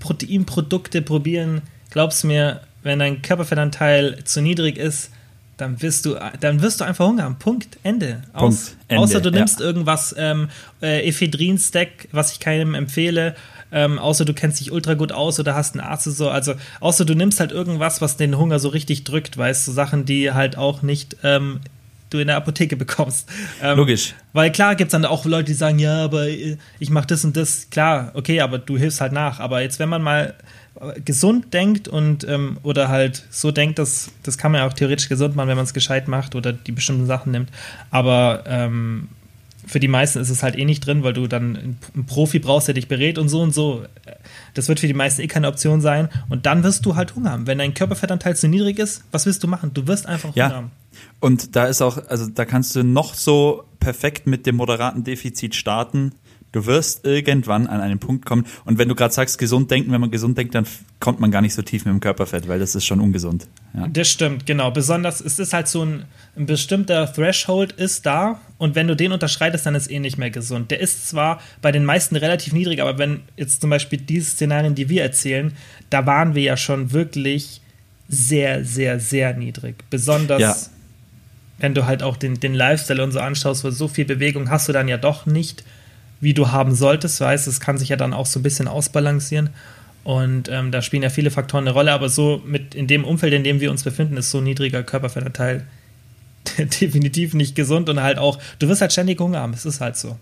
Proteinprodukte probieren. Glaub's mir, wenn dein Körperfettanteil zu niedrig ist, dann wirst du, dann wirst du einfach Hunger haben. Punkt. Ende. Aus, Punkt, Ende, außer du nimmst ja. irgendwas, ähm, äh, Ephedrin-Stack, was ich keinem empfehle. Ähm, außer du kennst dich ultra gut aus oder hast einen Arzt oder so. Also, außer du nimmst halt irgendwas, was den Hunger so richtig drückt, weißt du, so Sachen, die halt auch nicht ähm, du in der Apotheke bekommst. Ähm, Logisch. Weil klar gibt's dann auch Leute, die sagen, ja, aber ich mache das und das. Klar, okay, aber du hilfst halt nach. Aber jetzt, wenn man mal äh, gesund denkt und ähm, oder halt so denkt, dass das kann man ja auch theoretisch gesund machen, wenn man es gescheit macht oder die bestimmten Sachen nimmt. Aber ähm, für die meisten ist es halt eh nicht drin, weil du dann einen Profi brauchst, der dich berät und so und so. Das wird für die meisten eh keine Option sein. Und dann wirst du halt Hunger haben. Wenn dein Körperfettanteil zu niedrig ist, was willst du machen? Du wirst einfach Hunger Ja. haben. Und da ist auch, also da kannst du noch so perfekt mit dem moderaten Defizit starten. Du wirst irgendwann an einen Punkt kommen. Und wenn du gerade sagst, gesund denken, wenn man gesund denkt, dann kommt man gar nicht so tief mit dem Körperfett, weil das ist schon ungesund. Ja. Das stimmt, genau. Besonders, es ist halt so ein, ein bestimmter Threshold ist da und wenn du den unterschreitest, dann ist eh nicht mehr gesund. Der ist zwar bei den meisten relativ niedrig, aber wenn jetzt zum Beispiel diese Szenarien, die wir erzählen, da waren wir ja schon wirklich sehr, sehr, sehr niedrig. Besonders, Ja. wenn du halt auch den, den Lifestyle und so anschaust, weil so viel Bewegung hast du dann ja doch nicht, wie du haben solltest, weißt es kann sich ja dann auch so ein bisschen ausbalancieren. Und ähm, da spielen ja viele Faktoren eine Rolle, aber so mit in dem Umfeld, in dem wir uns befinden, ist so ein niedriger Körperfettanteil definitiv nicht gesund und halt auch, du wirst halt ständig Hunger haben, es ist halt so.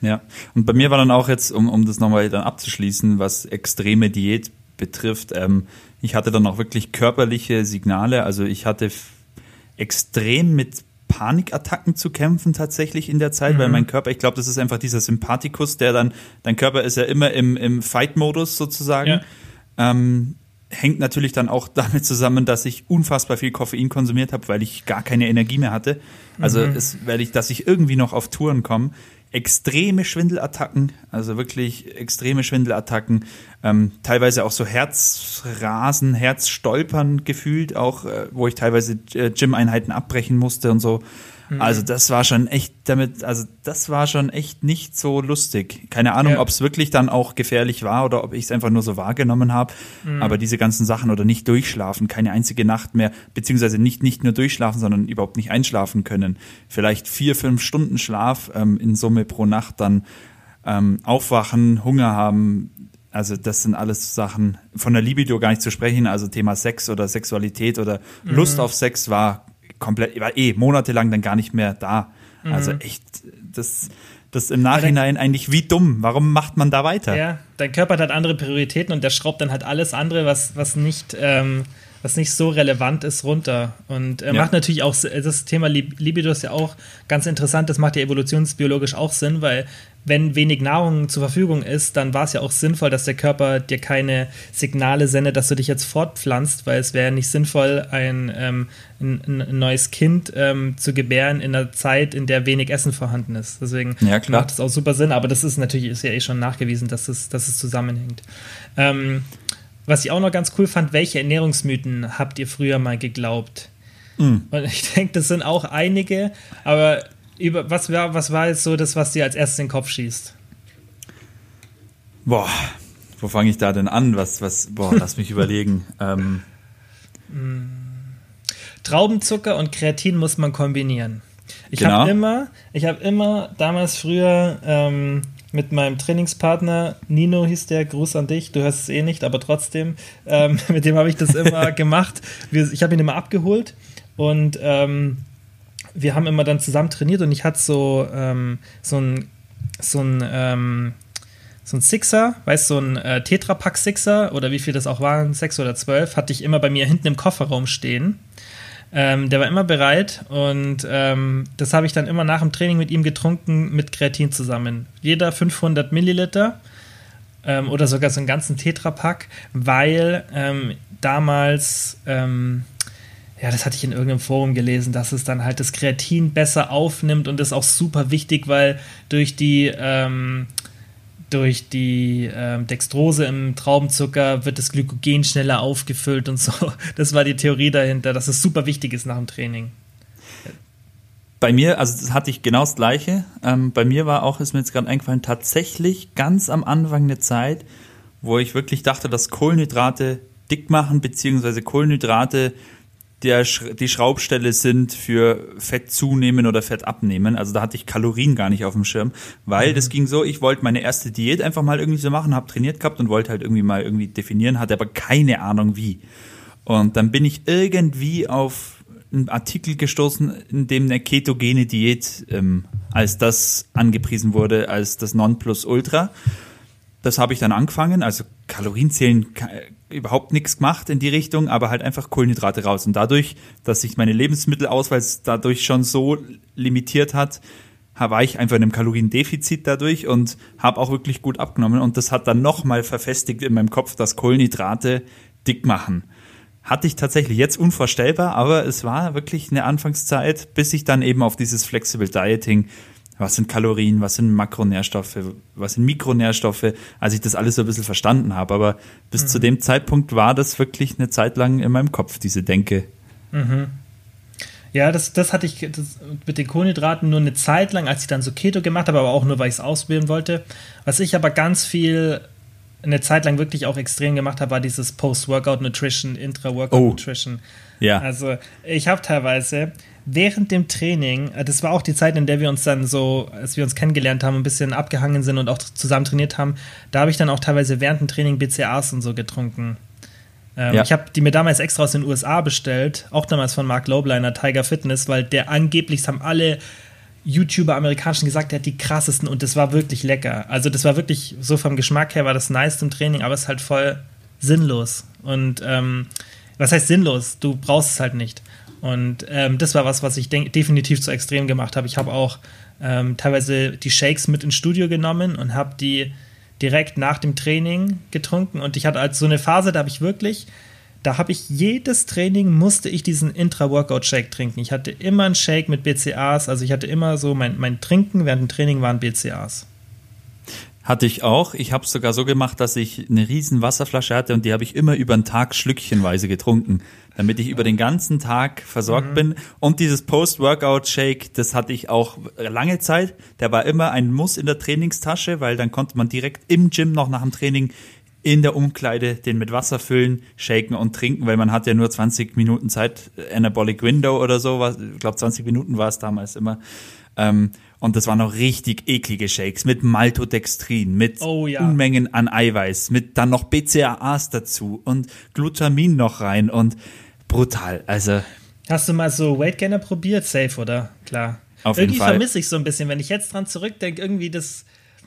Ja, und bei mir war dann auch jetzt, um, um das nochmal dann abzuschließen, was extreme Diät betrifft, ähm, ich hatte dann auch wirklich körperliche Signale. Also ich hatte extrem mit Panikattacken zu kämpfen tatsächlich in der Zeit, mhm. weil mein Körper, ich glaube, das ist einfach dieser Sympathikus, der dann, dein Körper ist ja immer im, im Fight-Modus sozusagen. Ja. Ähm, hängt natürlich dann auch damit zusammen, dass ich unfassbar viel Koffein konsumiert habe, weil ich gar keine Energie mehr hatte. Also mhm. es, weil ich, dass ich irgendwie noch auf Touren komme. Extreme Schwindelattacken, also wirklich extreme Schwindelattacken, ähm, teilweise auch so Herzrasen, Herzstolpern gefühlt, auch äh, wo ich teilweise äh, Gym-Einheiten abbrechen musste und so. Mhm. Also das war schon echt damit, also das war schon echt nicht so lustig. Keine Ahnung, ja. ob es wirklich dann auch gefährlich war oder ob ich es einfach nur so wahrgenommen habe. Mhm. Aber diese ganzen Sachen oder nicht durchschlafen, keine einzige Nacht mehr, beziehungsweise nicht nicht nur durchschlafen, sondern überhaupt nicht einschlafen können. Vielleicht vier, fünf Stunden Schlaf ähm, in Summe pro Nacht, dann ähm, aufwachen, Hunger haben, also das sind alles Sachen, von der Libido gar nicht zu sprechen, also Thema Sex oder Sexualität oder mhm. Lust auf Sex war komplett, war eh monatelang dann gar nicht mehr da. Mhm. Also echt, das, das im Nachhinein eigentlich wie dumm. Warum macht man da weiter? Ja, dein Körper hat halt andere Prioritäten und der schraubt dann halt alles andere, was, was nicht, ähm, was nicht so relevant ist, runter. Und er ja. macht natürlich auch, das Thema Libido ist ja auch ganz interessant, das macht ja evolutionsbiologisch auch Sinn, weil wenn wenig Nahrung zur Verfügung ist, dann war es ja auch sinnvoll, dass der Körper dir keine Signale sendet, dass du dich jetzt fortpflanzt, weil es wäre nicht sinnvoll, ein, ähm, ein, ein neues Kind ähm, zu gebären in einer Zeit, in der wenig Essen vorhanden ist. Deswegen ja, macht es auch super Sinn, aber das ist natürlich ist ja eh schon nachgewiesen, dass es, dass es zusammenhängt. Ähm, was ich auch noch ganz cool fand, welche Ernährungsmythen habt ihr früher mal geglaubt? Mm. Und ich denke, das sind auch einige, aber über, was, war, was war jetzt so das, was dir als erstes in den Kopf schießt? Boah, wo fange ich da denn an? Was, was, boah, lass mich überlegen. Ähm. Traubenzucker und Kreatin muss man kombinieren. Ich genau. habe immer, ich habe immer damals früher ähm, mit meinem Trainingspartner, Nino hieß der, Gruß an dich, du hörst es eh nicht, aber trotzdem, ähm, mit dem habe ich das immer gemacht. Ich habe ihn immer abgeholt und ähm, wir haben immer dann zusammen trainiert und ich hatte so, ähm, so ein, so ein, ähm, so ein Sixer, weißt du, so ein äh, Tetrapack Sixer oder wie viel das auch waren, sechs oder zwölf, hatte ich immer bei mir hinten im Kofferraum stehen. Ähm, der war immer bereit und ähm, das habe ich dann immer nach dem Training mit ihm getrunken, mit Kreatin zusammen. Jeder 500 Milliliter ähm, oder sogar so einen ganzen Tetrapack, weil ähm, damals ähm, ja, das hatte ich in irgendeinem Forum gelesen, dass es dann halt das Kreatin besser aufnimmt und das ist auch super wichtig, weil durch die ähm, durch die ähm, Dextrose im Traubenzucker wird das Glykogen schneller aufgefüllt und so. Das war die Theorie dahinter, dass es super wichtig ist nach dem Training. Bei mir, also das hatte ich genau das Gleiche. Ähm, bei mir war auch, ist mir jetzt gerade eingefallen, tatsächlich ganz am Anfang eine Zeit, wo ich wirklich dachte, dass Kohlenhydrate dick machen, beziehungsweise Kohlenhydrate der, die Schraubstelle sind für Fett zunehmen oder Fett abnehmen. Also da hatte ich Kalorien gar nicht auf dem Schirm, weil mhm. das ging so, ich wollte meine erste Diät einfach mal irgendwie so machen, habe trainiert gehabt und wollte halt irgendwie mal irgendwie definieren, hatte aber keine Ahnung wie. Und dann bin ich irgendwie auf einen Artikel gestoßen, in dem eine ketogene Diät ähm, als das angepriesen wurde, als das Nonplusultra. Das habe ich dann angefangen, also Kalorienzählen überhaupt nichts gemacht in die Richtung, aber halt einfach Kohlenhydrate raus. Und dadurch, dass sich meine Lebensmittelauswahl dadurch schon so limitiert hat, war ich einfach in einem Kaloriendefizit dadurch und habe auch wirklich gut abgenommen. Und das hat dann nochmal verfestigt in meinem Kopf, dass Kohlenhydrate dick machen. Hatte ich tatsächlich jetzt unvorstellbar, aber es war wirklich eine Anfangszeit, bis ich dann eben auf dieses Flexible Dieting was sind Kalorien, was sind Makronährstoffe, was sind Mikronährstoffe, als ich das alles so ein bisschen verstanden habe. Aber bis mhm. zu dem Zeitpunkt war das wirklich eine Zeit lang in meinem Kopf, diese Denke. Mhm. Ja, das, das hatte ich das, mit den Kohlenhydraten nur eine Zeit lang, als ich dann so Keto gemacht habe, aber auch nur, weil ich es ausprobieren wollte. Was ich aber ganz viel eine Zeit lang wirklich auch extrem gemacht habe, war dieses Post-Workout Nutrition, Intra-Workout oh. Nutrition. Ja. Also ich habe teilweise während dem Training, äh, das war auch die Zeit, in der wir uns dann so, als wir uns kennengelernt haben, ein bisschen abgehangen sind und auch zusammen trainiert haben, da habe ich dann auch teilweise während dem Training BCAs und so getrunken. Ähm, ja. Ich habe die mir damals extra aus den USA bestellt, auch damals von Mark Lobliner, Tiger Fitness, weil der angeblich, haben alle YouTuber amerikanischen gesagt, der hat die krassesten und das war wirklich lecker. Also das war wirklich, so vom Geschmack her war das nice im Training, aber es ist halt voll sinnlos. Und ähm, was heißt sinnlos? Du brauchst es halt nicht. Und ähm, das war was, was ich definitiv zu extrem gemacht habe. Ich habe auch ähm, teilweise die Shakes mit ins Studio genommen und habe die direkt nach dem Training getrunken. Und ich hatte halt so eine Phase, da habe ich wirklich, da habe ich jedes Training musste ich diesen Intra-Workout-Shake trinken. Ich hatte immer einen Shake mit BCAs, also ich hatte immer so mein, mein Trinken während dem Training waren BCAs. Hatte ich auch. Ich habe es sogar so gemacht, dass ich eine riesen Wasserflasche hatte und die habe ich immer über den Tag schlückchenweise getrunken, damit ich über den ganzen Tag versorgt mhm. bin. Und dieses Post-Workout-Shake, das hatte ich auch lange Zeit. Der war immer ein Muss in der Trainingstasche, weil dann konnte man direkt im Gym noch nach dem Training in der Umkleide den mit Wasser füllen, shaken und trinken, weil man hat ja nur 20 Minuten Zeit, Anabolic Window oder so, ich glaube 20 Minuten war es damals immer. Ähm, und das waren noch richtig eklige Shakes mit Maltodextrin, mit oh, ja. Unmengen an Eiweiß, mit dann noch BCAAs dazu und Glutamin noch rein und brutal. Also. Hast du mal so Weight Gainer probiert? Safe, oder? Klar. Auf irgendwie vermisse ich so ein bisschen, wenn ich jetzt dran zurückdenke, irgendwie das.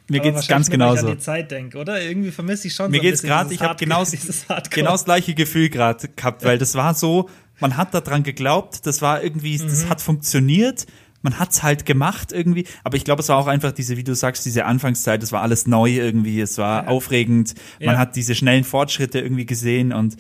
Mir geht es ganz genauso. Wenn ich an die Zeit denke, oder? Irgendwie vermisse ich schon Mir so geht's gerade, ich habe genau, genau das gleiche Gefühl gerade gehabt, weil das war so, man hat daran geglaubt, das war irgendwie, mhm. das hat funktioniert man hat's halt gemacht irgendwie, aber ich glaube, es war auch einfach diese, wie du sagst, diese Anfangszeit, es war alles neu irgendwie, es war ja. aufregend, man ja. hat diese schnellen Fortschritte irgendwie gesehen und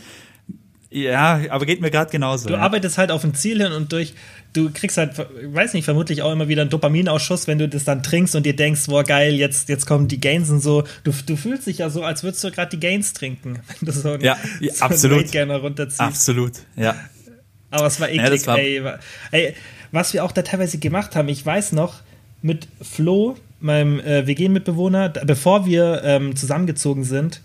ja, aber geht mir gerade genauso. Du ja. arbeitest halt auf ein Ziel hin und durch, du kriegst halt, weiß nicht, vermutlich auch immer wieder einen Dopaminausschuss, wenn du das dann trinkst und dir denkst, boah, geil, jetzt, jetzt kommen die Gains und so. Du, du fühlst dich ja so, als würdest du gerade die Gains trinken, wenn du so, ein, ja, ja so absolut. einen runterziehst. Absolut, ja. Aber es war eklig, ja, war ey. ey was wir auch da teilweise gemacht haben. Ich weiß noch, mit Flo, meinem äh, WG-Mitbewohner, bevor wir ähm, zusammengezogen sind,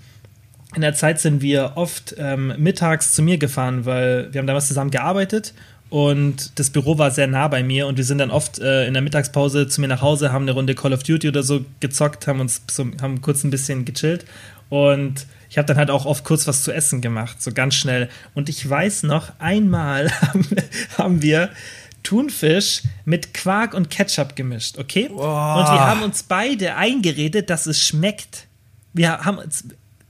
in der Zeit sind wir oft ähm, mittags zu mir gefahren, weil wir haben damals zusammen gearbeitet und das Büro war sehr nah bei mir und wir sind dann oft äh, in der Mittagspause zu mir nach Hause, haben eine Runde Call of Duty oder so gezockt, haben uns so, haben kurz ein bisschen gechillt und ich habe dann halt auch oft kurz was zu essen gemacht, so ganz schnell. Und ich weiß noch, einmal haben wir Thunfisch mit Quark und Ketchup gemischt, okay? Oh. Und wir haben uns beide eingeredet, dass es schmeckt. Wir haben uns,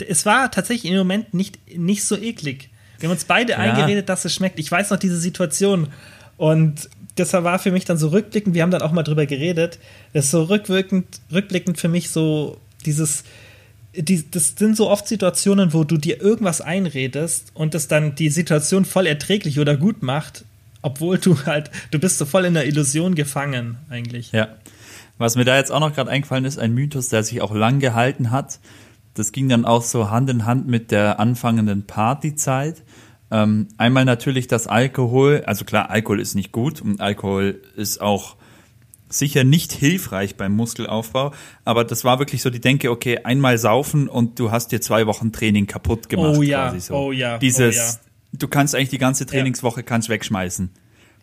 es war tatsächlich im Moment nicht, nicht so eklig. Wir haben uns beide ja. eingeredet, dass es schmeckt. Ich weiß noch diese Situation. Und das war für mich dann so rückblickend, wir haben dann auch mal drüber geredet, das ist so rückwirkend, rückblickend für mich so dieses, die, das sind so oft Situationen, wo du dir irgendwas einredest und das dann die Situation voll erträglich oder gut macht obwohl du halt, du bist so voll in der Illusion gefangen eigentlich. Ja. Was mir da jetzt auch noch gerade eingefallen ist, ein Mythos, der sich auch lang gehalten hat. Das ging dann auch so Hand in Hand mit der anfangenden Partyzeit. Ähm, einmal natürlich das Alkohol, also klar, Alkohol ist nicht gut und Alkohol ist auch sicher nicht hilfreich beim Muskelaufbau, aber das war wirklich so die Denke, okay, einmal saufen und du hast dir zwei Wochen Training kaputt gemacht. Oh ja, so. oh ja. Dieses, oh ja du kannst eigentlich die ganze Trainingswoche ja. kannst wegschmeißen.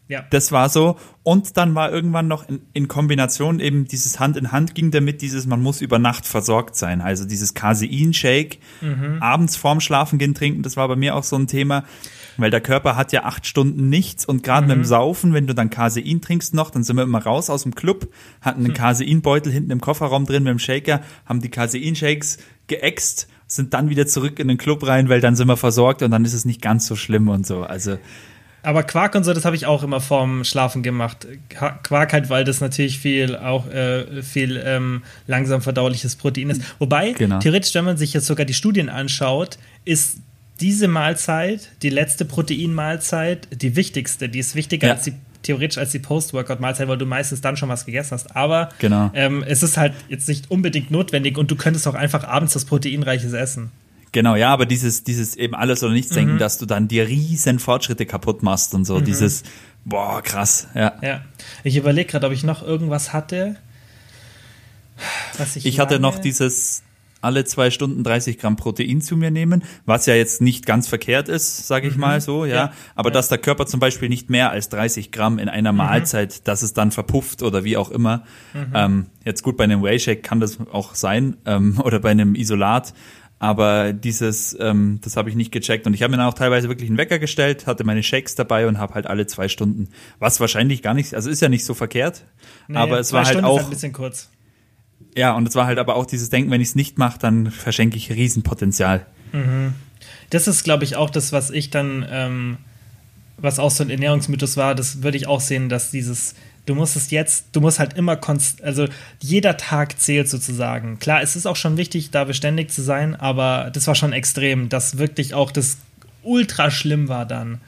Ja. Das war so. Und dann war irgendwann noch in, in, Kombination eben dieses Hand in Hand ging damit dieses, man muss über Nacht versorgt sein. Also dieses Casein-Shake, mhm. abends vorm Schlafen gehen trinken, das war bei mir auch so ein Thema. Weil der Körper hat ja acht Stunden nichts und gerade mhm. mit dem Saufen, wenn du dann Casein trinkst noch, dann sind wir immer raus aus dem Club, hatten einen Caseinbeutel hinten im Kofferraum drin mit dem Shaker, haben die Casein-Shakes geäxt sind dann wieder zurück in den Club rein, weil dann sind wir versorgt und dann ist es nicht ganz so schlimm und so. Also aber Quark und so, das habe ich auch immer vorm Schlafen gemacht. Quark halt, weil das natürlich viel auch äh, viel ähm, langsam verdauliches Protein ist. Wobei, genau. theoretisch, wenn man sich jetzt sogar die Studien anschaut, ist diese Mahlzeit, die letzte Proteinmahlzeit, die wichtigste. Die ist wichtiger ja. als die theoretisch als die Post-Workout-Mahlzeit, weil du meistens dann schon was gegessen hast. Aber genau. ähm, es ist halt jetzt nicht unbedingt notwendig und du könntest auch einfach abends das Proteinreiches essen. Genau, ja, aber dieses, dieses eben alles oder nichts mhm. denken, dass du dann dir riesen Fortschritte kaputt machst und so, mhm. dieses, boah, krass, ja. Ja, ich überlege gerade, ob ich noch irgendwas hatte, was ich. Ich hatte noch dieses, alle zwei Stunden 30 Gramm Protein zu mir nehmen, was ja jetzt nicht ganz verkehrt ist, sage ich mhm. mal so, ja. ja. Aber ja. dass der Körper zum Beispiel nicht mehr als 30 Gramm in einer mhm. Mahlzeit, dass es dann verpufft oder wie auch immer. Mhm. Ähm, jetzt gut, bei einem Whey-Shake kann das auch sein ähm, oder bei einem Isolat. Aber dieses, ähm, das habe ich nicht gecheckt. Und ich habe mir dann auch teilweise wirklich einen Wecker gestellt, hatte meine Shakes dabei und habe halt alle zwei Stunden, was wahrscheinlich gar nicht, also ist ja nicht so verkehrt. Nee, aber es war halt Stunden auch. Halt ein bisschen kurz. Ja, und es war halt aber auch dieses Denken, wenn ich es nicht mache, dann verschenke ich Riesenpotenzial. Mhm. Das ist, glaube ich, auch das, was ich dann, ähm, was auch so ein Ernährungsmythos war, das würde ich auch sehen, dass dieses, du musst es jetzt, du musst halt immer konst, also jeder Tag zählt sozusagen. Klar, es ist auch schon wichtig, da beständig zu sein, aber das war schon extrem, dass wirklich auch das ultra schlimm war dann.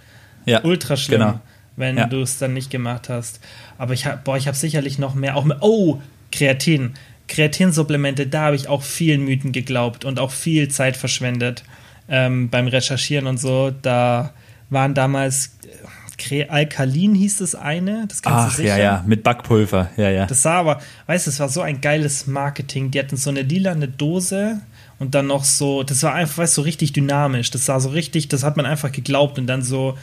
Ja, ultra schlimm, genau. wenn Ja. du es dann nicht gemacht hast. Aber ich habe, boah, ich habe sicherlich noch mehr, auch mehr, oh, Kreatin. Kreatinsupplemente, da habe ich auch vielen Mythen geglaubt und auch viel Zeit verschwendet ähm, beim Recherchieren und so. Da waren damals äh, Alkalin hieß das eine, das kennst Ach, du sicher. ja, ja, mit Backpulver, ja, ja. Das sah aber, weißt du, es war so ein geiles Marketing. Die hatten so eine lilane Dose und dann noch so, das war einfach, weißt du, so richtig dynamisch. Das sah so richtig, das hat man einfach geglaubt und dann so,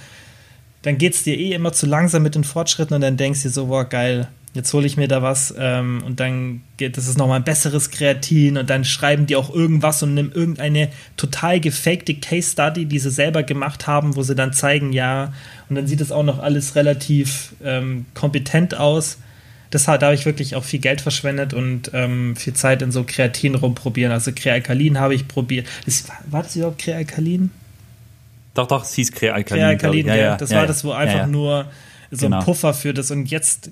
dann geht es dir eh immer zu langsam mit den Fortschritten und dann denkst du dir so, boah, geil, jetzt hole ich mir da was ähm, und dann geht, das ist nochmal ein besseres Kreatin und dann schreiben die auch irgendwas und nimm irgendeine total gefakte Case Study, die sie selber gemacht haben, wo sie dann zeigen, ja, und dann sieht es auch noch alles relativ ähm, kompetent aus. Das hat, da habe ich wirklich auch viel Geld verschwendet und ähm, viel Zeit in so Kreatin rumprobieren. Also Krealkalin habe ich probiert. Das, war das überhaupt Krealkalin? Doch, doch, es hieß Krealkalin. Krealkalin, ich. ja, das war das, wo einfach ja, ja. nur so Genau. ein Puffer für das. Und jetzt,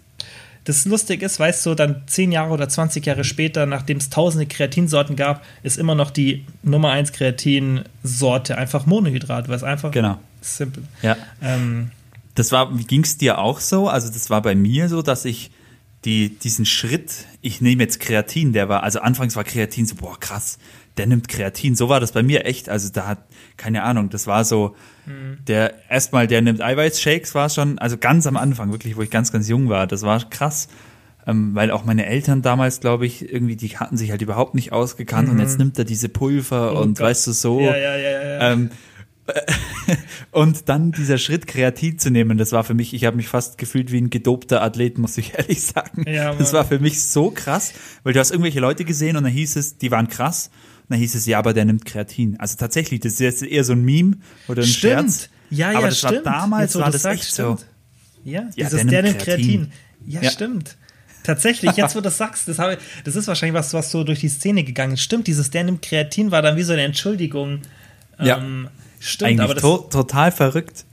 das lustig ist, weißt du, dann zehn Jahre oder 20 Jahre später, nachdem es tausende Kreatinsorten gab, ist immer noch die Nummer 1 Kreatinsorte einfach Monohydrat, weil es einfach Genau. simpel. Ja. Ähm, Das war, ging es dir auch so? Also das war bei mir so, dass ich die, diesen Schritt, ich nehme jetzt Kreatin, der war, also anfangs war Kreatin so, boah, krass, der nimmt Kreatin. So war das bei mir echt. Also da hat, keine Ahnung, das war so, der, erstmal, der nimmt Eiweißshakes, war schon, also ganz am Anfang, wirklich, wo ich ganz, ganz jung war. Das war krass. Ähm, weil auch meine Eltern damals, glaube ich, irgendwie, die hatten sich halt überhaupt nicht ausgekannt und jetzt nimmt er diese Pulver Oh und Gott. weißt du so. ja, ja, ja. ja. Ähm, und dann dieser Schritt Kreatin zu nehmen, das war für mich, ich habe mich fast gefühlt wie ein gedopter Athlet, muss ich ehrlich sagen. Ja, das war für mich so krass, weil du hast irgendwelche Leute gesehen und dann hieß es, die waren krass. Und dann hieß es, ja, aber der nimmt Kreatin. Also tatsächlich, das ist jetzt eher so ein Meme oder ein Scherz. Ja, ja, aber das stimmt. war damals, Jetzt, war das sagst, echt so. stimmt. Ja, Ja, dieses, der der, nimmt nimmt Kreatin. Kreatin. Ja, Ja. stimmt. Tatsächlich, jetzt wo du das sagst, das, habe, das ist wahrscheinlich was, was so durch die Szene gegangen ist. Stimmt, dieses der nimmt Kreatin war dann wie so eine Entschuldigung. Ja. Ähm, stimmt, Eigentlich aber das, to total verrückt.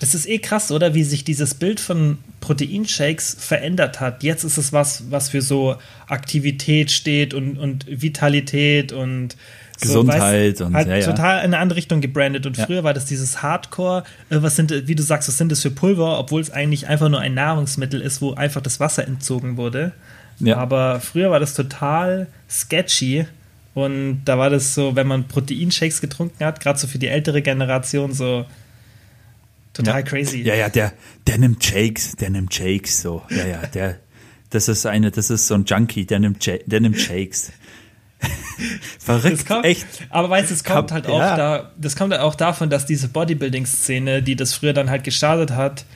das ist eh krass, oder? Wie sich dieses Bild von Proteinshakes verändert hat. Jetzt ist es was, was für so Aktivität steht und, und Vitalität und so, Gesundheit weißt, und- halt ja, ja. total in eine andere Richtung gebrandet. Und Ja. früher war das dieses Hardcore, äh, was sind, wie du sagst, was sind das für Pulver, obwohl es eigentlich einfach nur ein Nahrungsmittel ist, wo einfach das Wasser entzogen wurde. Ja. Aber früher war das total sketchy. Und da war das so, wenn man Proteinshakes getrunken hat, gerade so für die ältere Generation, so total ja. crazy. Ja, ja, der, der nimmt Shakes, der nimmt Shakes, so. Ja, ja, der, das ist eine, das ist so ein Junkie, der nimmt, der nimmt Shakes. Verrückt, kommt, echt. Aber weißt du, es kommt Kap- halt auch ja. da, das kommt halt auch davon, dass diese Bodybuilding-Szene, die das früher dann halt gestartet hat,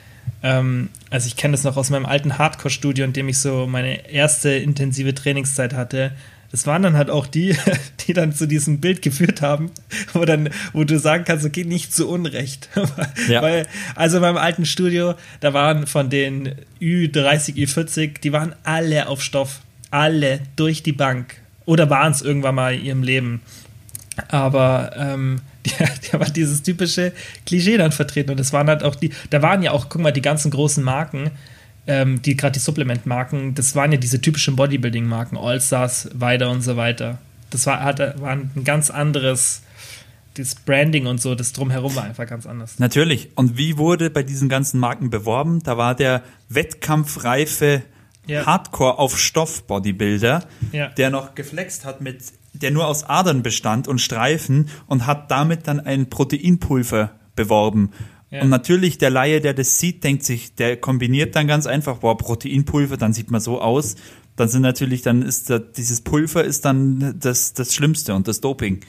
ähm, also ich kenne das noch aus meinem alten Hardcore-Studio, in dem ich so meine erste intensive Trainingszeit hatte. Das waren dann halt auch die, die dann zu diesem Bild geführt haben, wo dann, wo du sagen kannst, okay, nicht zu Unrecht. Ja. Weil, also in meinem alten Studio, da waren von den Ü30, Ü40, die waren alle auf Stoff. Alle durch die Bank. Oder waren es irgendwann mal in ihrem Leben. Aber ähm, die haben halt dieses typische Klischee dann vertreten. Und das waren halt auch die, da waren ja auch, guck mal, die ganzen großen Marken, ähm, die gerade die Supplement-Marken, das waren ja diese typischen Bodybuilding-Marken, Allstars, Weider und so weiter. Das war, hat, war ein ganz anderes, das Branding und so, das drumherum war einfach ganz anders. Natürlich. Und wie wurde bei diesen ganzen Marken beworben? Da war der wettkampfreife Ja. Hardcore auf Stoff Bodybuilder, Ja. der noch geflext hat mit, der nur aus Adern bestand und Streifen und hat damit dann ein Proteinpulver beworben. Ja. Und natürlich der Laie, der das sieht, denkt sich, der kombiniert dann ganz einfach, boah, Proteinpulver, dann sieht man so aus. Dann sind natürlich, dann ist da, dieses Pulver ist dann das, das Schlimmste und das Doping.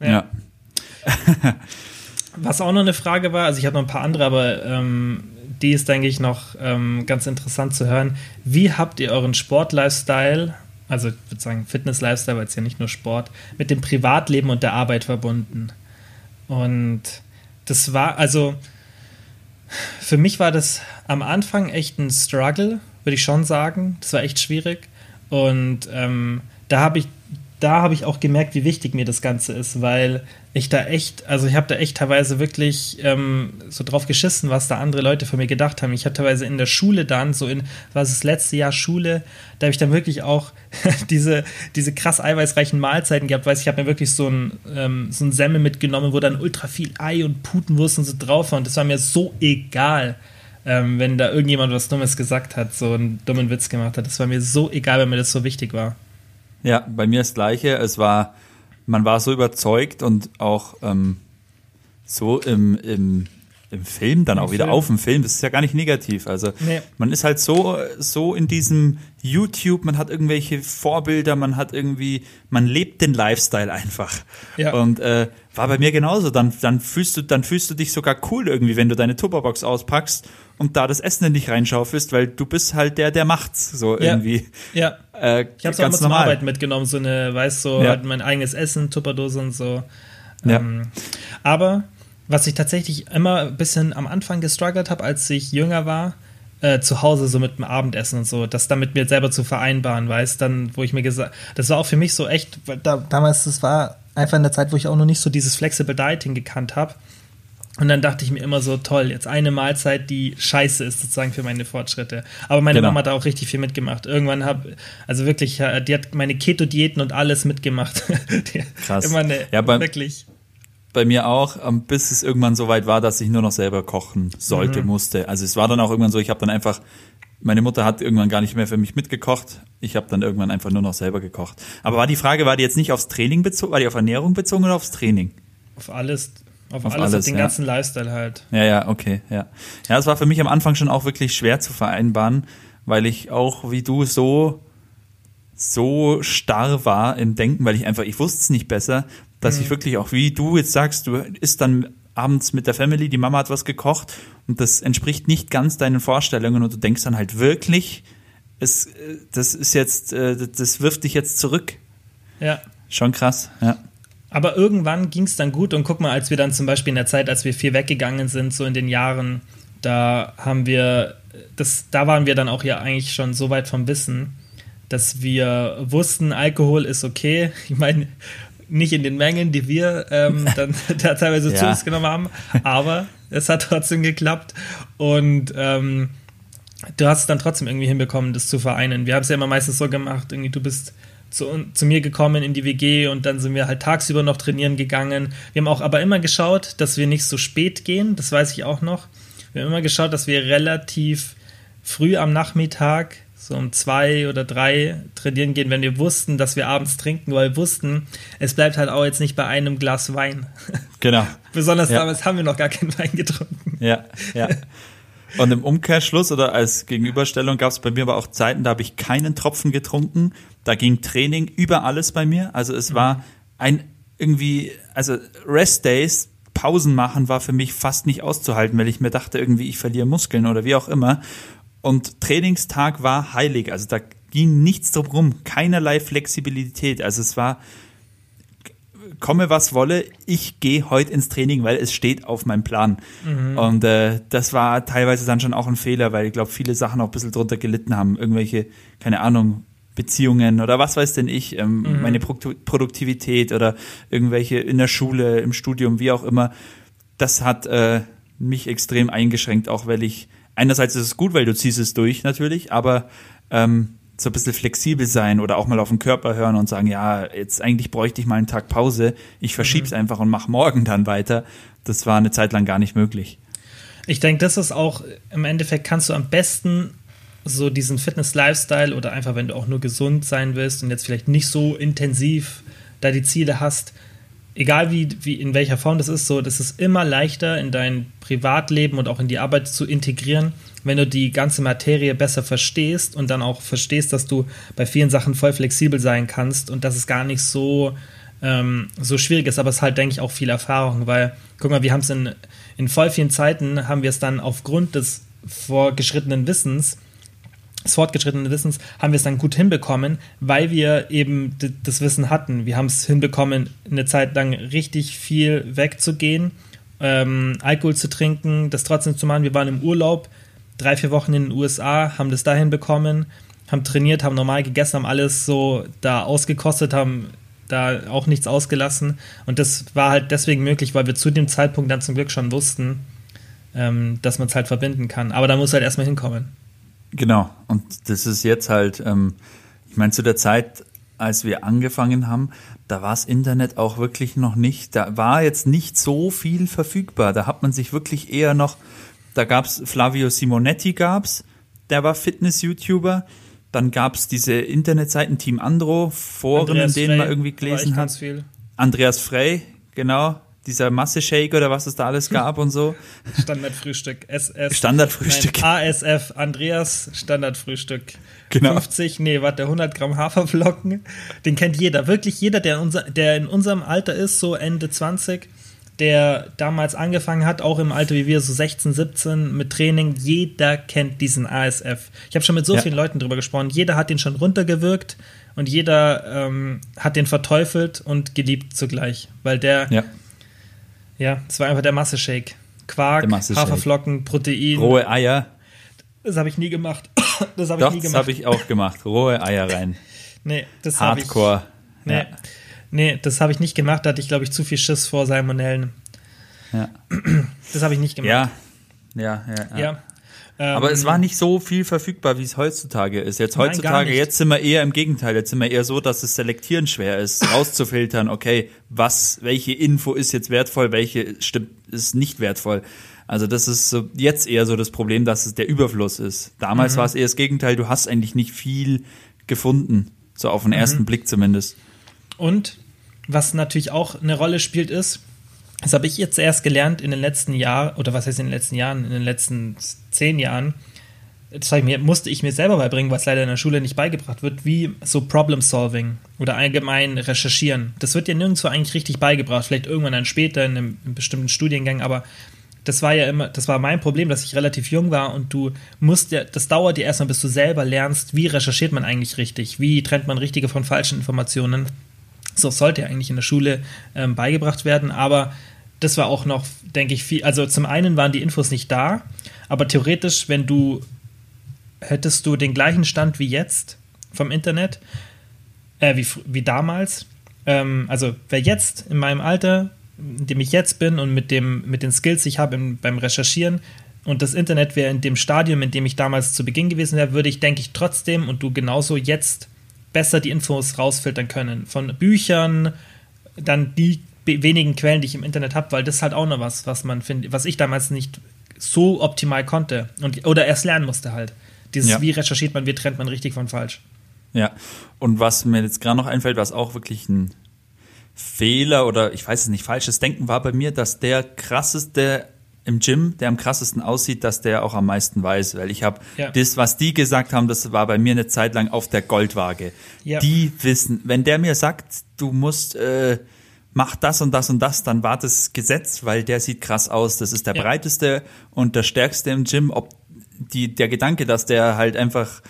ja. Was auch noch eine Frage war, also ich habe noch ein paar andere, aber ähm, die ist, denke ich, noch ähm, ganz interessant zu hören. Wie habt ihr euren Sport-Lifestyle, also ich würde sagen Fitness-Lifestyle, weil es ja nicht nur Sport, mit dem Privatleben und der Arbeit verbunden? Und das war, also für mich war das am Anfang echt ein Struggle, würde ich schon sagen. Das war echt schwierig. Und ähm, da habe ich da habe ich auch gemerkt, wie wichtig mir das Ganze ist, weil ich da echt, also ich habe da echt teilweise wirklich ähm, so drauf geschissen, was da andere Leute von mir gedacht haben. Ich habe teilweise in der Schule dann, so in, was das letzte Jahr Schule, da habe ich dann wirklich auch diese, diese krass eiweißreichen Mahlzeiten gehabt, weil ich habe mir wirklich so ein, ähm, so ein Semmel mitgenommen, wo dann ultra viel Ei und Putenwurst und so drauf war und das war mir so egal. Ähm, wenn da irgendjemand was Dummes gesagt hat, so einen dummen Witz gemacht hat. Das war mir so egal, wenn mir das so wichtig war. Ja, bei mir das Gleiche. Es war, man war so überzeugt und auch ähm, so im, im, im Film dann Im auch wieder Film. auf dem Film. Das ist ja gar nicht negativ. Also nee. man ist halt so, so in diesem YouTube, man hat irgendwelche Vorbilder, man hat irgendwie, man lebt den Lifestyle einfach. Ja. Und äh, war bei mir genauso. Dann, dann fühlst du, dann fühlst du dich sogar cool irgendwie, wenn du deine Tupperbox auspackst und da das Essen in dich reinschaufelst, weil du bist halt der, der macht's so ja. irgendwie. Ja. Äh, ich habe es auch immer zum Arbeiten mitgenommen, so eine, weißt so ja. halt mein eigenes Essen, Tupperdose und so. Ja. Ähm, aber was ich tatsächlich immer ein bisschen am Anfang gestruggelt habe, als ich jünger war, äh, zu Hause so mit dem Abendessen und so, das dann mit mir selber zu vereinbaren, weißt dann, wo ich mir gesagt, das war auch für mich so echt, da, damals, das war einfach in der Zeit, wo ich auch noch nicht so dieses Flexible Dieting gekannt habe. Und dann dachte ich mir immer so, toll, jetzt eine Mahlzeit, die scheiße ist sozusagen für meine Fortschritte. Aber meine genau. Mama hat auch richtig viel mitgemacht. Irgendwann habe, also wirklich, die hat meine Keto-Diäten und alles mitgemacht. Krass. Immer eine, ja, bei, wirklich. Bei mir auch, ähm, bis es irgendwann so weit war, dass ich nur noch selber kochen sollte, mhm. musste. Also es war dann auch irgendwann so, ich habe dann einfach, meine Mutter hat irgendwann gar nicht mehr für mich mitgekocht. Ich habe dann irgendwann einfach nur noch selber gekocht. Aber war die Frage, war die jetzt nicht aufs Training bezogen, war die auf Ernährung bezogen oder aufs Training? Auf alles. Auf, auf alles, alles, den ja. ganzen Lifestyle halt. Ja, ja, okay, ja. Ja, es war für mich am Anfang schon auch wirklich schwer zu vereinbaren, weil ich auch wie du so so starr war im Denken, weil ich einfach, ich wusste es nicht besser, dass mhm. ich wirklich auch, wie du jetzt sagst, du isst dann abends mit der Family, die Mama hat was gekocht und das entspricht nicht ganz deinen Vorstellungen und du denkst dann halt wirklich, es, das ist jetzt, äh, das wirft dich jetzt zurück. Ja. Schon krass, ja. Aber irgendwann ging es dann gut und guck mal, als wir dann zum Beispiel in der Zeit, als wir viel weggegangen sind, so in den Jahren, da haben wir, das, da waren wir dann auch ja eigentlich schon so weit vom Wissen, dass wir wussten, Alkohol ist okay. Ich meine, nicht in den Mengen, die wir ähm, dann da teilweise ja. zu uns genommen haben, aber es hat trotzdem geklappt und ähm, du hast es dann trotzdem irgendwie hinbekommen, das zu vereinen. Wir haben es ja immer meistens so gemacht, irgendwie du bist zu, zu mir gekommen in die WG und dann sind wir halt tagsüber noch trainieren gegangen. Wir haben auch aber immer geschaut, dass wir nicht so spät gehen, das weiß ich auch noch. Wir haben immer geschaut, dass wir relativ früh am Nachmittag, so um zwei oder drei, trainieren gehen, wenn wir wussten, dass wir abends trinken, weil wir wussten, es bleibt halt auch jetzt nicht bei einem Glas Wein. Genau. Besonders ja. damals haben wir noch gar keinen Wein getrunken. Ja, ja. Und im Umkehrschluss oder als Gegenüberstellung gab es bei mir aber auch Zeiten, da habe ich keinen Tropfen getrunken. Da ging Training über alles bei mir. Also es war ein irgendwie, also Rest Days, Pausen machen war für mich fast nicht auszuhalten, weil ich mir dachte, irgendwie ich verliere Muskeln oder wie auch immer. Und Trainingstag war heilig. Also da ging nichts drum rum, keinerlei Flexibilität. Also es war komme was wolle, ich gehe heute ins Training, weil es steht auf meinem Plan. Mhm. Und äh, das war teilweise dann schon auch ein Fehler, weil ich glaube, viele Sachen auch ein bisschen drunter gelitten haben. Irgendwelche, keine Ahnung, Beziehungen oder was weiß denn ich, ähm, mhm. meine Pro Produktivität oder irgendwelche in der Schule, im Studium, wie auch immer. Das hat äh, mich extrem eingeschränkt, auch weil ich, einerseits ist es gut, weil du ziehst es durch natürlich, aber ähm, so ein bisschen flexibel sein oder auch mal auf den Körper hören und sagen, ja, jetzt eigentlich bräuchte ich mal einen Tag Pause, ich verschieb's mhm. einfach und mach morgen dann weiter. Das war eine Zeit lang gar nicht möglich. Ich denke, das ist auch, im Endeffekt kannst du am besten so diesen Fitness-Lifestyle oder einfach, wenn du auch nur gesund sein willst und jetzt vielleicht nicht so intensiv da die Ziele hast, egal wie, wie in welcher Form das ist, so, das ist immer leichter in dein Privatleben und auch in die Arbeit zu integrieren, wenn du die ganze Materie besser verstehst und dann auch verstehst, dass du bei vielen Sachen voll flexibel sein kannst und dass es gar nicht so, ähm, so schwierig ist, aber es ist halt, denke ich, auch viel Erfahrung, weil, guck mal, wir haben es in, in voll vielen Zeiten, haben wir es dann aufgrund des vorgeschrittenen Wissens, des fortgeschrittenen Wissens, haben wir es dann gut hinbekommen, weil wir eben das Wissen hatten. Wir haben es hinbekommen, eine Zeit lang richtig viel wegzugehen, ähm, Alkohol zu trinken, das trotzdem zu machen. Wir waren im Urlaub, drei, vier Wochen in den USA, haben das dahin bekommen, haben trainiert, haben normal gegessen, haben alles so da ausgekostet, haben da auch nichts ausgelassen. Und das war halt deswegen möglich, weil wir zu dem Zeitpunkt dann zum Glück schon wussten, ähm, dass man es halt verbinden kann. Aber da muss halt erstmal hinkommen. Genau. Und das ist jetzt halt, ähm, ich meine, zu der Zeit, als wir angefangen haben, da war das Internet auch wirklich noch nicht, da war jetzt nicht so viel verfügbar. Da hat man sich wirklich eher noch, da gab's Flavio Simonetti gab's, der war Fitness-YouTuber. Dann gab's diese Internetseiten Team Andro, Foren, Andreas in denen man Frey irgendwie war echt gelesen hat. Andreas Frey, genau, dieser Masse-Shake oder was es da alles gab und so. Standardfrühstück. SS. Standardfrühstück. Nein, ASF. Andreas Standardfrühstück. Genau. 50, nee, warte, 100 Gramm Haferflocken. Den kennt jeder. Wirklich jeder, der in, unser, der in unserem Alter ist, so Ende 20, der damals angefangen hat, auch im Alter wie wir, so 16, 17 mit Training. Jeder kennt diesen ASF. Ich habe schon mit so Ja. vielen Leuten drüber gesprochen. Jeder hat den schon runtergewirkt und jeder ähm, hat den verteufelt und geliebt zugleich. Weil der, Ja. Ja, es war einfach der Masse-Shake. Quark, Der Masse-Shake. Haferflocken, Protein. Rohe Eier. Das habe ich nie gemacht. Das habe ich nie das gemacht. habe ich auch gemacht. Rohe Eier rein. nee, das habe ich. Hardcore. Nee, Ja. nee das habe ich nicht gemacht. Da hatte ich, glaube ich, zu viel Schiss vor Salmonellen. Ja. Das habe ich nicht gemacht. Ja. Ja, ja, ja. Ja. Ähm, Aber es war nicht so viel verfügbar, wie es heutzutage ist. Jetzt Nein, heutzutage, nicht. jetzt sind wir eher im Gegenteil. Jetzt sind wir eher so, dass es selektieren schwer ist, rauszufiltern, okay, was, welche Info ist jetzt wertvoll, welche stimmt, ist nicht wertvoll. Also das ist so jetzt eher so das Problem, dass es der Überfluss ist. Damals Mhm. war es eher das Gegenteil, du hast eigentlich nicht viel gefunden. So auf den Mhm. ersten Blick zumindest. Und was natürlich auch eine Rolle spielt, ist, das habe ich jetzt erst gelernt in den letzten Jahren, oder was heißt in den letzten Jahren, in den letzten zehn Jahren, das ich mir, musste ich mir selber beibringen, was leider in der Schule nicht beigebracht wird, wie so Problem Solving oder allgemein Recherchieren. Das wird ja nirgendwo eigentlich richtig beigebracht, vielleicht irgendwann dann später in einem, in bestimmten Studiengang, aber das war ja immer, das war mein Problem, dass ich relativ jung war und du musst ja, das dauert dir erstmal, bis du selber lernst, wie recherchiert man eigentlich richtig, wie trennt man richtige von falschen Informationen. So sollte ja eigentlich in der Schule ähm, beigebracht werden, aber das war auch noch, denke ich, viel. Also zum einen waren die Infos nicht da, aber theoretisch, wenn du hättest du den gleichen Stand wie jetzt vom Internet, äh, wie, wie damals, ähm, also wer jetzt in meinem Alter, in dem ich jetzt bin und mit, dem, mit den Skills, die ich habe im- beim Recherchieren und das Internet wäre in dem Stadium, in dem ich damals zu Beginn gewesen wäre, würde ich, denke ich, trotzdem und du genauso jetzt besser die Infos rausfiltern können. Von Büchern, dann die wenigen Quellen, die ich im Internet habe, weil das ist halt auch noch was, was man findet, was ich damals nicht so optimal konnte und, oder erst lernen musste halt. Dieses, Ja. wie recherchiert man, wie trennt man richtig von falsch. Ja, und was mir jetzt gerade noch einfällt, was auch wirklich ein Fehler oder ich weiß es nicht, falsches Denken war bei mir, dass der krasseste im Gym, der am krassesten aussieht, dass der auch am meisten weiß, weil ich habe Ja. das, was die gesagt haben, das war bei mir eine Zeit lang auf der Goldwaage. Ja. Die wissen, wenn der mir sagt, du musst äh, mach das und das und das, dann war das Gesetz, weil der sieht krass aus. Das ist der Ja. breiteste und der stärkste im Gym. Ob die, der Gedanke, dass der halt einfach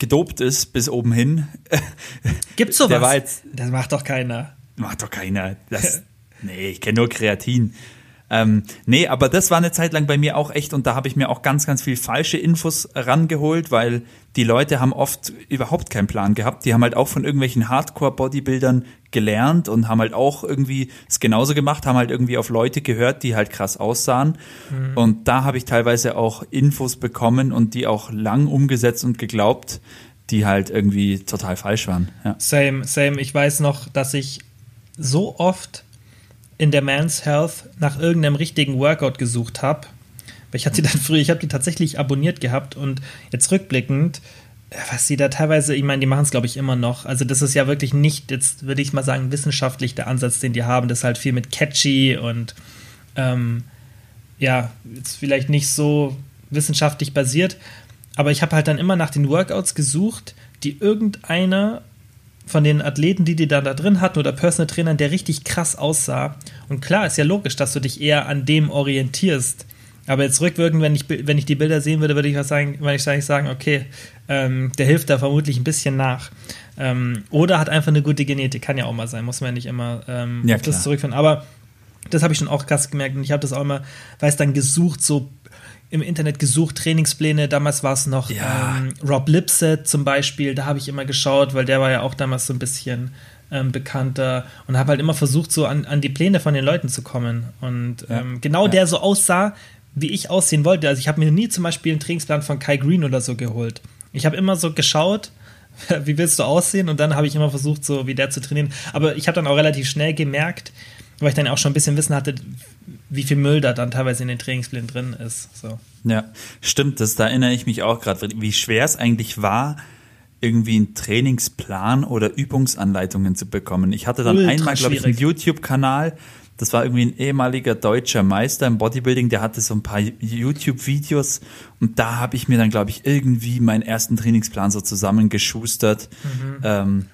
gedopt ist bis oben hin, Gibt's sowas? Der war jetzt- das macht doch keiner. macht doch keiner. Das, nee, ich kenne nur Kreatin. Ähm, nee, aber das war eine Zeit lang bei mir auch echt und da habe ich mir auch ganz, ganz viel falsche Infos rangeholt, weil die Leute haben oft überhaupt keinen Plan gehabt. Die haben halt auch von irgendwelchen Hardcore-Bodybuildern gelernt und haben halt auch irgendwie es genauso gemacht, haben halt irgendwie auf Leute gehört, die halt krass aussahen. Und da habe ich teilweise auch Infos bekommen und die auch lang umgesetzt und geglaubt, die halt irgendwie total falsch waren. Ja. Same, same. Ich weiß noch, dass ich so oft in der Man's Health nach irgendeinem richtigen Workout gesucht habe. Ich hatte die dann früher, ich habe die tatsächlich abonniert gehabt und jetzt rückblickend, äh, was sie da teilweise, ich meine, die machen es glaube ich immer noch. Also das ist ja wirklich nicht, jetzt würde ich mal sagen, wissenschaftlich der Ansatz, den die haben. Das ist halt viel mit catchy und ähm, ja, jetzt vielleicht nicht so wissenschaftlich basiert, aber ich habe halt dann immer nach den Workouts gesucht, die irgendeiner von den Athleten, die die dann da drin hatten oder Personal Trainern, der richtig krass aussah. Und klar, ist ja logisch, dass du dich eher an dem orientierst. Aber jetzt rückwirkend, wenn ich, wenn ich die Bilder sehen würde, würde ich was sagen, würde ich wahrscheinlich sagen, okay, ähm, der hilft da vermutlich ein bisschen nach. Ähm, oder hat einfach eine gute Genetik, kann ja auch mal sein, muss man ja nicht immer ähm, Ja, auf das zurückführen. Aber das habe ich schon auch krass gemerkt und ich habe das auch immer, weiß dann gesucht, so im Internet gesucht, Trainingspläne. Damals war es noch Ja. ähm, Rob Lipset zum Beispiel, da habe ich immer geschaut, weil der war ja auch damals so ein bisschen ähm, bekannter und habe halt immer versucht, so an, an die Pläne von den Leuten zu kommen. Und Ja. ähm, genau Ja. der so aussah, wie ich aussehen wollte. Also ich habe mir nie zum Beispiel einen Trainingsplan von Kai Green oder so geholt. Ich habe immer so geschaut, wie willst du aussehen? Und dann habe ich immer versucht, so wie der zu trainieren. Aber ich habe dann auch relativ schnell gemerkt, weil ich dann auch schon ein bisschen Wissen hatte, wie viel Müll da dann teilweise in den Trainingsplänen drin ist. So. Ja, stimmt, das, da erinnere ich mich auch gerade, wie schwer es eigentlich war, irgendwie einen Trainingsplan oder Übungsanleitungen zu bekommen. Ich hatte dann Ultra einmal, glaube ich, einen. YouTube-Kanal, das war irgendwie ein ehemaliger deutscher Meister im Bodybuilding, der hatte so ein paar YouTube-Videos und da habe ich mir dann, glaube ich, irgendwie meinen ersten Trainingsplan so zusammengeschustert. Mhm. Ähm,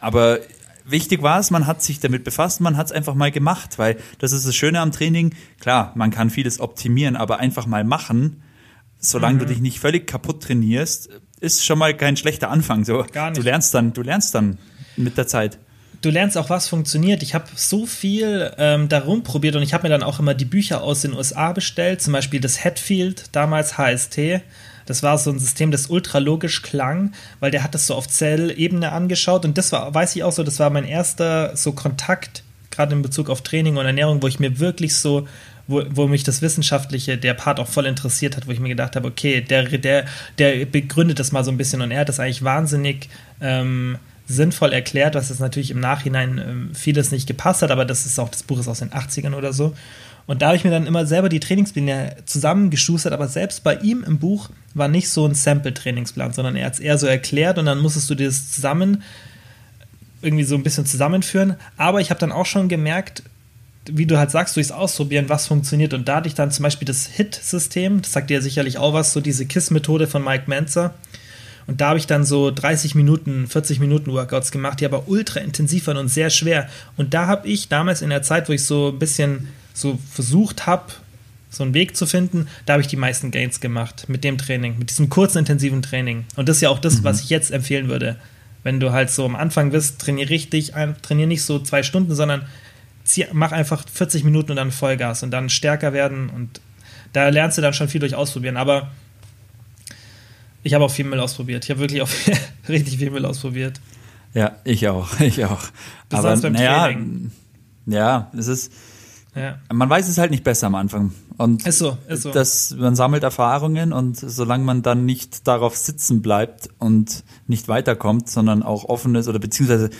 aber wichtig war es, man hat sich damit befasst, man hat es einfach mal gemacht, weil das ist das Schöne am Training. Klar, man kann vieles optimieren, aber einfach mal machen, solange Mhm. du dich nicht völlig kaputt trainierst, ist schon mal kein schlechter Anfang. So, Gar nicht. Du lernst dann, du lernst dann mit der Zeit. du lernst auch, was funktioniert. Ich habe so viel ähm, darum probiert und ich habe mir dann auch immer die Bücher aus den USA bestellt, zum Beispiel das Hatfield, damals HST. Das war so ein System, das ultra logisch klang, weil der hat das so auf Zellebene angeschaut und das war, weiß ich auch so, das war mein erster so Kontakt, gerade in Bezug auf Training und Ernährung, wo ich mir wirklich so, wo, wo mich das Wissenschaftliche, der Part auch voll interessiert hat, wo ich mir gedacht habe, okay, der, der, der begründet das mal so ein bisschen und er hat das eigentlich wahnsinnig ähm, sinnvoll erklärt, was jetzt natürlich im Nachhinein ähm, vieles nicht gepasst hat, aber das ist auch, das Buch ist aus den 80ern oder so. Und da habe ich mir dann immer selber die Trainingspläne zusammengeschustert, aber selbst bei ihm im Buch war nicht so ein Sample-Trainingsplan, sondern er hat es eher so erklärt und dann musstest du dir das zusammen irgendwie so ein bisschen zusammenführen. Aber ich habe dann auch schon gemerkt, wie du halt sagst, durchs Ausprobieren, was funktioniert. Und da hatte ich dann zum Beispiel das HIT-System, das sagt dir ja sicherlich auch was, so diese KISS-Methode von Mike Manzer. Und da habe ich dann so 30 Minuten, 40 Minuten Workouts gemacht, die aber ultra intensiv waren und sehr schwer. Und da habe ich damals in der Zeit, wo ich so ein bisschen so versucht habe, so einen Weg zu finden, da habe ich die meisten Gains gemacht mit dem Training, mit diesem kurzen, intensiven Training. Und das ist ja auch das, was ich jetzt empfehlen würde. Wenn du halt so am Anfang bist, trainier richtig, trainier nicht so zwei Stunden, sondern zieh, mach einfach 40 Minuten und dann Vollgas und dann stärker werden und da lernst du dann schon viel durch Ausprobieren. Aber ich habe auch viel Müll ausprobiert. Ich habe wirklich auch richtig viel Müll ausprobiert. Ja, ich auch, ich auch. Besonders beim naja, Training. ja, es ist, Ja. man weiß es halt nicht besser am Anfang. Und Ist so, ist so. Das, man sammelt Erfahrungen und solange man dann nicht darauf sitzen bleibt und nicht weiterkommt, sondern auch offen ist oder beziehungsweise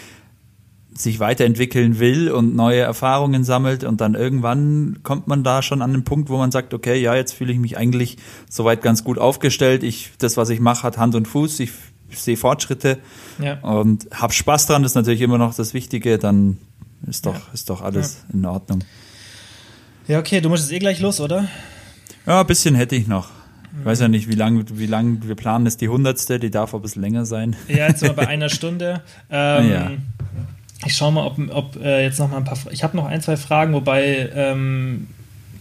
sich weiterentwickeln will und neue Erfahrungen sammelt und dann irgendwann kommt man da schon an den Punkt, wo man sagt, okay, ja, jetzt fühle ich mich eigentlich soweit ganz gut aufgestellt. Ich, das, was ich mache, hat Hand und Fuß. Ich sehe Fortschritte Ja. und hab Spaß dran. Das ist natürlich immer noch das Wichtige. Dann ist doch, Ja. ist doch alles in Ordnung. Ja, okay, du musst jetzt eh gleich los, oder? Ja, ein bisschen hätte ich noch. Ich weiß ja nicht, wie lang, wie lang wir planen, ist die hundertste, die darf ein bisschen länger sein. Ja, jetzt sind wir bei einer Stunde. Ähm, Ja. Ich schaue mal, ob, ob äh, jetzt noch mal ein paar. Ich habe noch ein, zwei Fragen, wobei ähm,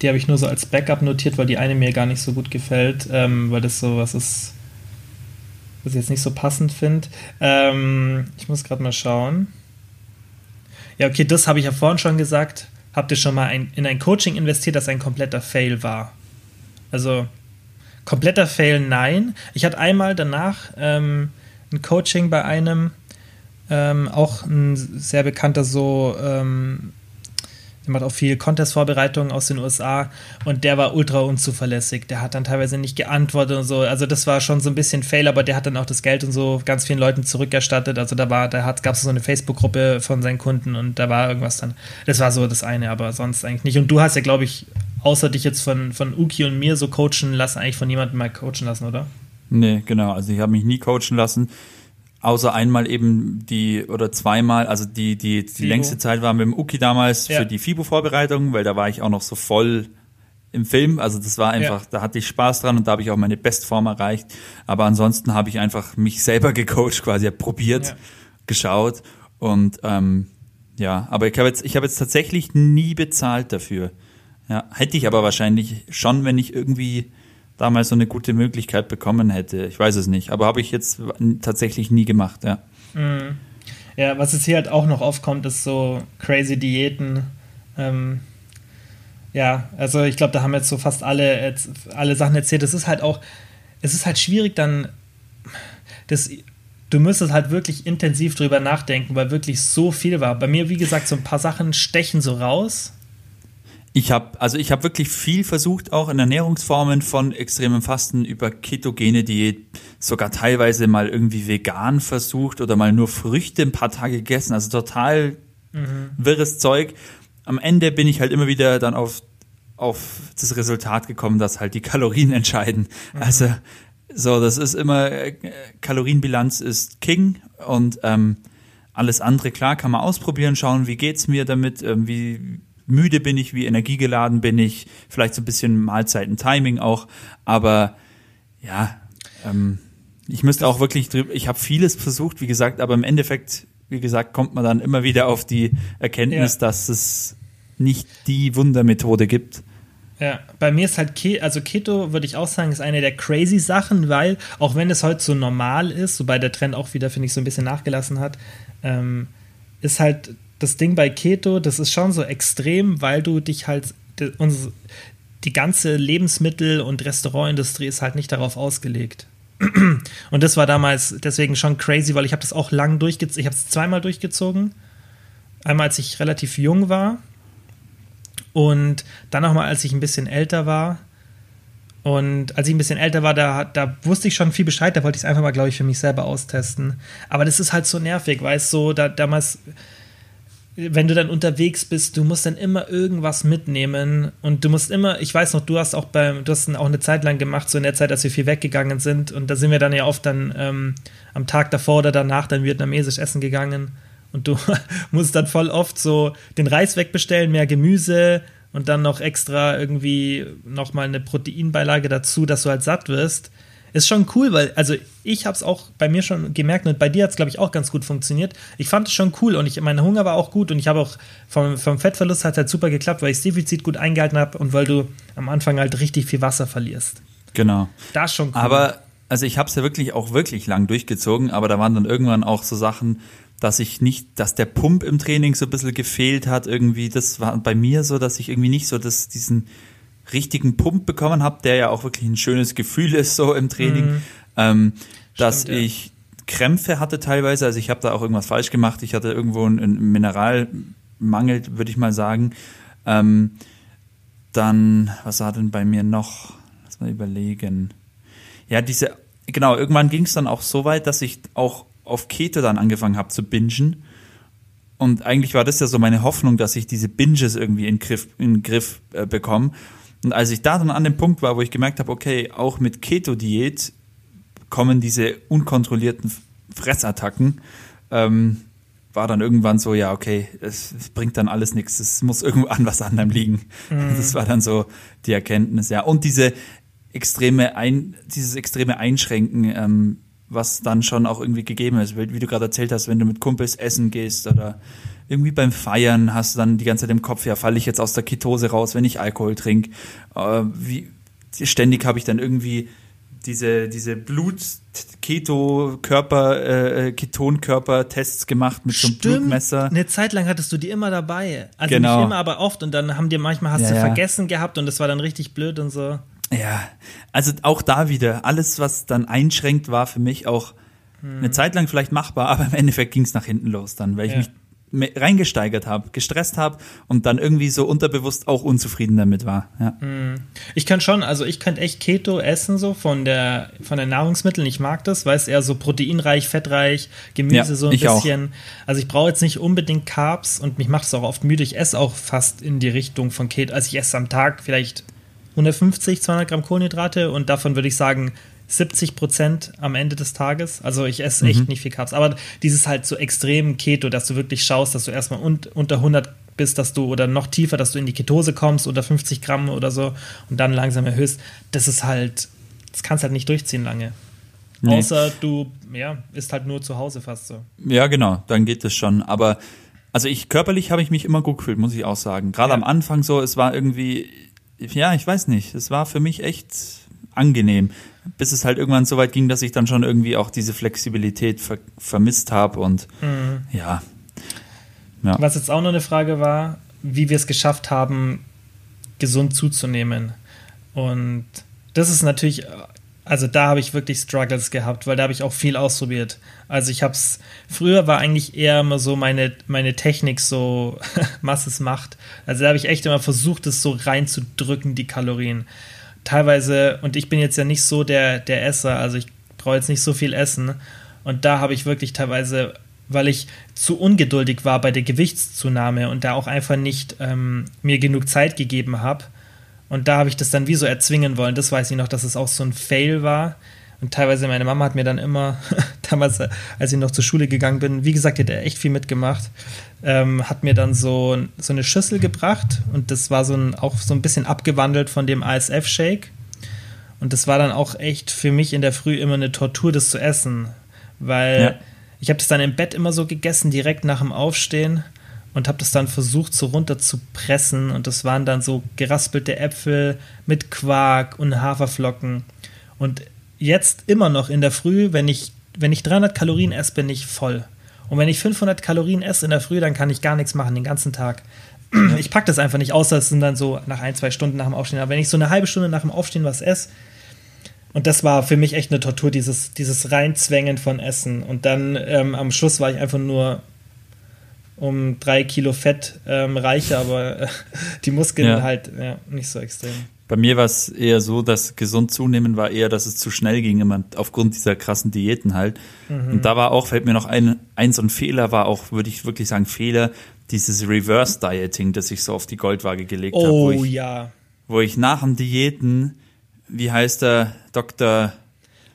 die habe ich nur so als Backup notiert, weil die eine mir gar nicht so gut gefällt, ähm, weil das so was ist, was ich jetzt nicht so passend finde. Ähm, ich muss gerade mal schauen. Ja, okay, das habe ich ja vorhin schon gesagt. Habt ihr schon mal ein, in ein Coaching investiert, das ein kompletter Fail war? Also kompletter Fail, nein. Ich hatte einmal danach ähm, ein Coaching bei einem, ähm, auch ein sehr bekannter so, ähm, der macht auch viel Contest-Vorbereitungen aus den USA und der war ultra unzuverlässig. Der hat dann teilweise nicht geantwortet und so. Also das war schon so ein bisschen Fail, aber der hat dann auch das Geld und so ganz vielen Leuten zurückerstattet. Also da war, da gab es so eine Facebook-Gruppe von seinen Kunden und da war irgendwas dann. Das war so das eine, aber sonst eigentlich nicht. Und du hast ja, glaube ich, außer dich jetzt von, von Uki und mir so coachen lassen, eigentlich von niemandem mal coachen lassen, oder? Nee, genau. Also ich habe mich nie coachen lassen. Außer einmal eben die oder zweimal, also die, die, die FIBO. längste Zeit war mit dem Uki damals Ja. für die FIBO-Vorbereitung, weil da war ich auch noch so voll im Film. Also das war einfach, Ja. da hatte ich Spaß dran und da habe ich auch meine Bestform erreicht. Aber ansonsten habe ich einfach mich selber gecoacht, quasi probiert, Ja. geschaut und ähm, ja, aber ich habe jetzt, ich habe jetzt tatsächlich nie bezahlt dafür. Ja, hätte ich aber wahrscheinlich schon, wenn ich irgendwie damals so eine gute Möglichkeit bekommen hätte. Ich weiß es nicht, aber habe ich jetzt tatsächlich nie gemacht, ja. Ja, was jetzt hier halt auch noch aufkommt, ist so crazy Diäten. Ähm, ja, also ich glaube, da haben jetzt so fast alle, alle Sachen erzählt. Es ist halt auch, es ist halt schwierig dann, das du müsstest halt wirklich intensiv drüber nachdenken, weil wirklich so viel war. Bei mir, wie gesagt, so ein paar Sachen stechen so raus. Ich habe also ich habe wirklich viel versucht, auch in Ernährungsformen von extremem Fasten über ketogene Diät, sogar teilweise mal irgendwie vegan versucht oder mal nur Früchte ein paar Tage gegessen, also total mhm. wirres Zeug. Am Ende bin ich halt immer wieder dann auf auf das Resultat gekommen, dass halt die Kalorien entscheiden. Mhm. Also so, das ist immer äh, Kalorienbilanz ist King und ähm, alles andere klar kann man ausprobieren, schauen, wie geht's mir damit, ähm, wie müde bin ich, wie energiegeladen bin ich, vielleicht so ein bisschen Mahlzeiten-Timing auch, aber ja, ähm, ich müsste auch wirklich drüber, ich habe vieles versucht, wie gesagt, aber im Endeffekt, wie gesagt, kommt man dann immer wieder auf die Erkenntnis, ja. dass es nicht die Wundermethode gibt. Ja, bei mir ist halt Keto, also Keto würde ich auch sagen, ist eine der crazy Sachen, weil auch wenn es heute so normal ist, wobei der Trend auch wieder, finde ich, so ein bisschen nachgelassen hat, ähm, ist halt das Ding bei Keto, das ist schon so extrem, weil du dich halt, die, ganze Lebensmittel- und Restaurantindustrie ist halt nicht darauf ausgelegt. Und das war damals deswegen schon crazy, weil ich habe das auch lang durchgezogen, ich habe es zweimal durchgezogen. Einmal, als ich relativ jung war und dann nochmal, als ich ein bisschen älter war. Und als ich ein bisschen älter war, da, da wusste ich schon viel Bescheid, da wollte ich es einfach mal, glaube ich, für mich selber austesten. Aber das ist halt so nervig, weil es so, da, damals wenn du dann unterwegs bist, du musst dann immer irgendwas mitnehmen und du musst immer, ich weiß noch, du hast auch beim, du hast auch eine Zeit lang gemacht, so in der Zeit, als wir viel weggegangen sind und da sind wir dann ja oft dann ähm, am Tag davor oder danach dann vietnamesisch essen gegangen und du musst dann voll oft so den Reis wegbestellen, mehr Gemüse und dann noch extra irgendwie nochmal eine Proteinbeilage dazu, dass du halt satt wirst ist schon cool, weil, also ich habe es auch bei mir schon gemerkt und bei dir hat es, glaube ich, auch ganz gut funktioniert. Ich fand es schon cool und ich, mein Hunger war auch gut und ich habe auch vom, vom Fettverlust hat halt super geklappt, weil ich das Defizit gut eingehalten habe und weil du am Anfang halt richtig viel Wasser verlierst. Genau. Das ist schon cool. Aber, also ich habe es ja wirklich auch wirklich lang durchgezogen, aber da waren dann irgendwann auch so Sachen, dass ich nicht, dass der Pump im Training so ein bisschen gefehlt hat irgendwie. Das war bei mir so, dass ich irgendwie nicht so das, diesen richtigen Pump bekommen habe, der ja auch wirklich ein schönes Gefühl ist so im Training, mhm. ähm, dass Stimmt, ich Krämpfe hatte teilweise, also ich habe da auch irgendwas falsch gemacht, ich hatte irgendwo einen Mineralmangel, würde ich mal sagen. Ähm, dann, was war denn bei mir noch? Lass mal überlegen. Ja, diese, genau, irgendwann ging es dann auch so weit, dass ich auch auf Keto dann angefangen habe zu bingen. Und eigentlich war das ja so meine Hoffnung, dass ich diese Binges irgendwie in Griff, in Griff äh, bekomme. Und als ich da dann an dem Punkt war, wo ich gemerkt habe, okay, auch mit Keto-Diät kommen diese unkontrollierten Fressattacken, ähm, war dann irgendwann so, ja, okay, es, es bringt dann alles nichts, es muss irgendwo an was anderem liegen. Mhm. Das war dann so die Erkenntnis, ja. Und diese extreme Ein, dieses extreme Einschränken, ähm, was dann schon auch irgendwie gegeben ist, wie du gerade erzählt hast, wenn du mit Kumpels essen gehst oder irgendwie beim Feiern hast du dann die ganze Zeit im Kopf, ja, falle ich jetzt aus der Ketose raus, wenn ich Alkohol trinke. Äh, wie, ständig habe ich dann irgendwie diese, diese Blut-Keto-Körper, äh, Ketonkörper-Tests gemacht mit Stimmt. so einem Blutmesser. Eine Zeit lang hattest du die immer dabei. Also genau. nicht immer, aber oft. Und dann haben dir manchmal hast ja, du ja. vergessen gehabt und das war dann richtig blöd und so. Ja, also auch da wieder, alles, was dann einschränkt, war für mich auch hm. eine Zeit lang vielleicht machbar, aber im Endeffekt ging es nach hinten los dann, weil ich ja. mich reingesteigert habe, gestresst habe und dann irgendwie so unterbewusst auch unzufrieden damit war. Ja. Hm. Ich kann schon, also ich könnte echt Keto essen so von der von den Nahrungsmitteln. Ich mag das, weil es eher so proteinreich, fettreich, Gemüse ja, so ein bisschen. Auch. Also ich brauche jetzt nicht unbedingt Carbs und mich macht es auch oft müde. Ich esse auch fast in die Richtung von Keto. Also ich esse am Tag vielleicht 150, 200 Gramm Kohlenhydrate und davon würde ich sagen 70 Prozent am Ende des Tages. Also ich esse echt mhm. nicht viel Carbs. Aber dieses halt so extrem Keto, dass du wirklich schaust, dass du erstmal un unter 100 bist, dass du oder noch tiefer, dass du in die Ketose kommst, unter 50 Gramm oder so und dann langsam erhöhst. Das ist halt, das kannst halt nicht durchziehen lange. Nee. Außer du, ja, isst halt nur zu Hause fast so. Ja, genau, dann geht es schon. Aber also ich körperlich habe ich mich immer gut gefühlt, muss ich auch sagen. Gerade ja. am Anfang so, es war irgendwie, ja, ich weiß nicht, es war für mich echt angenehm bis es halt irgendwann so weit ging, dass ich dann schon irgendwie auch diese Flexibilität ver vermisst habe und mhm. ja. ja. Was jetzt auch noch eine Frage war, wie wir es geschafft haben, gesund zuzunehmen. Und das ist natürlich also da habe ich wirklich Struggles gehabt, weil da habe ich auch viel ausprobiert. Also ich habe es, früher war eigentlich eher immer so meine, meine Technik so, was es macht. Also da habe ich echt immer versucht, es so reinzudrücken, die Kalorien. Teilweise, und ich bin jetzt ja nicht so der, der Esser, also ich brauche jetzt nicht so viel essen. Und da habe ich wirklich teilweise, weil ich zu ungeduldig war bei der Gewichtszunahme und da auch einfach nicht ähm, mir genug Zeit gegeben habe, und da habe ich das dann wie so erzwingen wollen. Das weiß ich noch, dass es auch so ein Fail war. Und teilweise meine Mama hat mir dann immer, damals, als ich noch zur Schule gegangen bin, wie gesagt, die hat echt viel mitgemacht, ähm, hat mir dann so, so eine Schüssel gebracht und das war so ein, auch so ein bisschen abgewandelt von dem ASF-Shake. Und das war dann auch echt für mich in der Früh immer eine Tortur, das zu essen. Weil ja. ich habe das dann im Bett immer so gegessen, direkt nach dem Aufstehen und habe das dann versucht, so runter zu pressen. Und das waren dann so geraspelte Äpfel mit Quark und Haferflocken. Und jetzt immer noch in der Früh, wenn ich, wenn ich 300 Kalorien esse, bin ich voll. Und wenn ich 500 Kalorien esse in der Früh, dann kann ich gar nichts machen den ganzen Tag. Ich packe das einfach nicht, außer es sind dann so nach ein, zwei Stunden nach dem Aufstehen. Aber wenn ich so eine halbe Stunde nach dem Aufstehen was esse, und das war für mich echt eine Tortur, dieses, dieses Reinzwängen von Essen. Und dann ähm, am Schluss war ich einfach nur um drei Kilo Fett ähm, reicher, aber äh, die Muskeln ja. halt ja, nicht so extrem. Bei mir war es eher so, dass gesund zunehmen war eher, dass es zu schnell ging, immer aufgrund dieser krassen Diäten halt. Mhm. Und da war auch, fällt mir noch ein, ein so ein Fehler war auch, würde ich wirklich sagen, Fehler, dieses Reverse Dieting, das ich so auf die Goldwaage gelegt habe. Oh hab, ja. Wo ich nach dem Diäten, wie heißt der, Dr.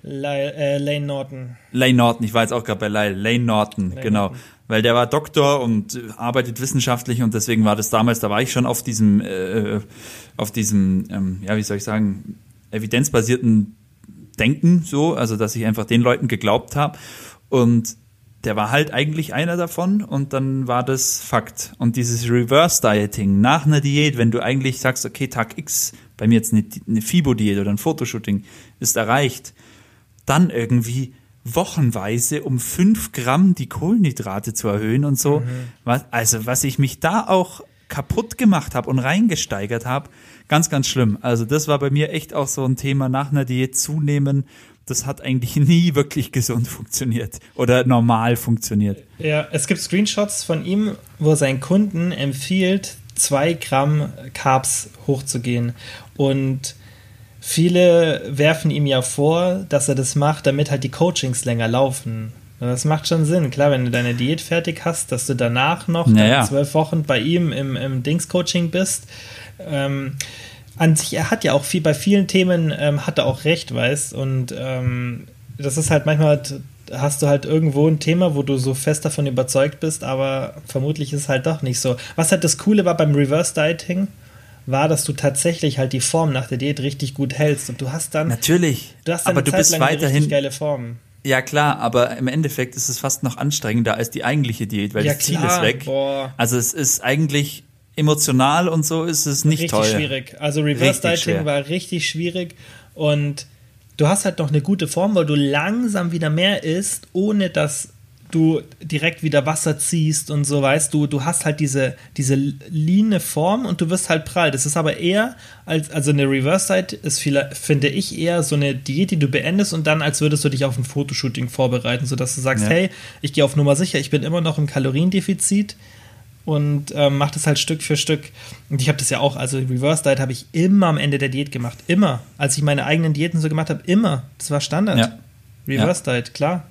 Lyle, äh, Lane Norton. Lane Norton, ich war jetzt auch gerade bei Lyle, Lane Norton, Lane genau. Norton weil der war Doktor und arbeitet wissenschaftlich und deswegen war das damals, da war ich schon auf diesem, äh, auf diesem, ähm, ja, wie soll ich sagen, evidenzbasierten Denken so, also dass ich einfach den Leuten geglaubt habe und der war halt eigentlich einer davon und dann war das Fakt. Und dieses Reverse Dieting nach einer Diät, wenn du eigentlich sagst, okay, Tag X, bei mir jetzt eine, eine FIBO-Diät oder ein Fotoshooting ist erreicht, dann irgendwie wochenweise um fünf Gramm die Kohlenhydrate zu erhöhen und so. Mhm. Was, also was ich mich da auch kaputt gemacht habe und reingesteigert habe, ganz, ganz schlimm. Also das war bei mir echt auch so ein Thema nach einer Diät zunehmen. Das hat eigentlich nie wirklich gesund funktioniert oder normal funktioniert. Ja, es gibt Screenshots von ihm, wo sein Kunden empfiehlt, zwei Gramm Carbs hochzugehen. Und viele werfen ihm ja vor, dass er das macht, damit halt die Coachings länger laufen. Das macht schon Sinn. Klar, wenn du deine Diät fertig hast, dass du danach noch naja. zwölf Wochen bei ihm im, im Dings-Coaching bist. Ähm, an sich, er hat ja auch viel, bei vielen Themen ähm, hat er auch recht, weißt und ähm, das ist halt manchmal, hast du halt irgendwo ein Thema, wo du so fest davon überzeugt bist, aber vermutlich ist es halt doch nicht so. Was halt das Coole war beim Reverse Dieting, war, dass du tatsächlich halt die Form nach der Diät richtig gut hältst und du hast dann natürlich, du hast dann aber du Zeit bist weiterhin geile Form. Ja klar, aber im Endeffekt ist es fast noch anstrengender als die eigentliche Diät, weil ja, das Ziel ist weg. Boah. Also es ist eigentlich emotional und so ist es nicht richtig toll. Richtig schwierig. Also Reverse Dieting war richtig schwierig und du hast halt noch eine gute Form, weil du langsam wieder mehr isst, ohne dass du direkt wieder Wasser ziehst und so, weißt du, du hast halt diese, diese line Form und du wirst halt prall. Das ist aber eher, als, also eine Reverse-Side ist, viel, finde ich, eher so eine Diät, die du beendest und dann, als würdest du dich auf ein Fotoshooting vorbereiten, sodass du sagst, ja. hey, ich gehe auf Nummer sicher, ich bin immer noch im Kaloriendefizit und ähm, mach das halt Stück für Stück. Und ich habe das ja auch, also Reverse Diet habe ich immer am Ende der Diät gemacht. Immer. Als ich meine eigenen Diäten so gemacht habe, immer. Das war Standard. Ja. Reverse ja. Diet, klar.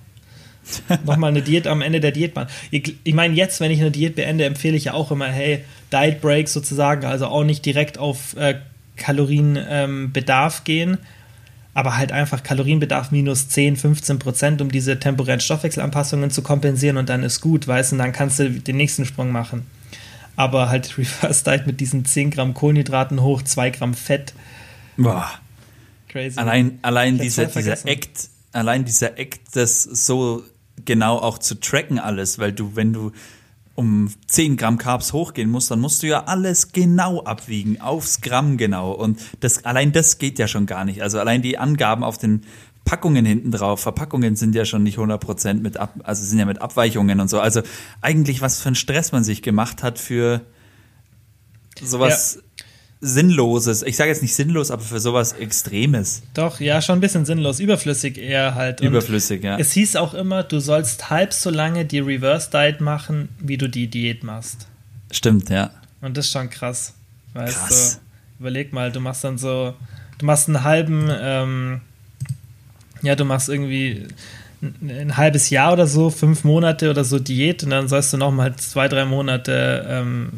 Nochmal eine Diät am Ende der Diät machen. Ich, ich meine, jetzt, wenn ich eine Diät beende, empfehle ich ja auch immer, hey, Diet Break sozusagen, also auch nicht direkt auf äh, Kalorienbedarf ähm, gehen, aber halt einfach Kalorienbedarf minus 10, 15 Prozent, um diese temporären Stoffwechselanpassungen zu kompensieren und dann ist gut, weißt du, und dann kannst du den nächsten Sprung machen. Aber halt Reverse Diet mit diesen 10 Gramm Kohlenhydraten hoch, 2 Gramm Fett. Boah. Crazy. Allein, allein dieser, dieser Act, allein dieser Act, das so genau auch zu tracken alles, weil du, wenn du um 10 Gramm Carbs hochgehen musst, dann musst du ja alles genau abwiegen, aufs Gramm genau. Und das, allein das geht ja schon gar nicht. Also allein die Angaben auf den Packungen hinten drauf, Verpackungen sind ja schon nicht 100% mit ab, also sind ja mit Abweichungen und so. Also eigentlich was für ein Stress man sich gemacht hat für sowas. Sinnloses. Ich sage jetzt nicht sinnlos, aber für sowas Extremes. Doch, ja, schon ein bisschen sinnlos. Überflüssig eher halt. Und Überflüssig, ja. Es hieß auch immer, du sollst halb so lange die Reverse Diet machen, wie du die Diät machst. Stimmt, ja. Und das ist schon krass. Weißt Krass. du? Überleg mal, du machst dann so, du machst einen halben, ähm, ja, du machst irgendwie ein, ein halbes Jahr oder so, fünf Monate oder so Diät und dann sollst du noch mal zwei, drei Monate, ähm,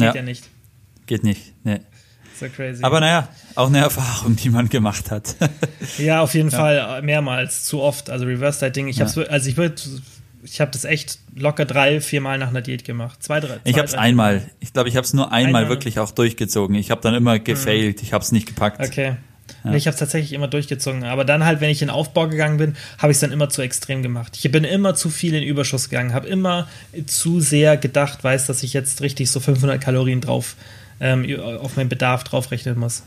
geht ja, Ja, nicht. geht nicht. Nee. So crazy. Aber naja, auch eine Erfahrung, die man gemacht hat. Ja, auf jeden Fall mehrmals, zu oft. Also Reverse Dieting. Ich Ja. hab's, also ich würde, ich habe das echt locker drei, vier Mal nach einer Diät gemacht. Zwei, drei. Ich zwei, habe es einmal. Ich glaube, ich habe es nur einmal Einmal. wirklich auch durchgezogen. Ich habe dann immer gefailt. Ich habe es nicht gepackt. Okay. Nee, ich habe es tatsächlich immer durchgezogen. Aber dann halt, wenn ich in den Aufbau gegangen bin, habe ich es dann immer zu extrem gemacht. Ich bin immer zu viel in Überschuss gegangen, habe immer zu sehr gedacht, weiß, dass ich jetzt richtig so 500 Kalorien drauf ähm, auf meinen Bedarf draufrechnen muss.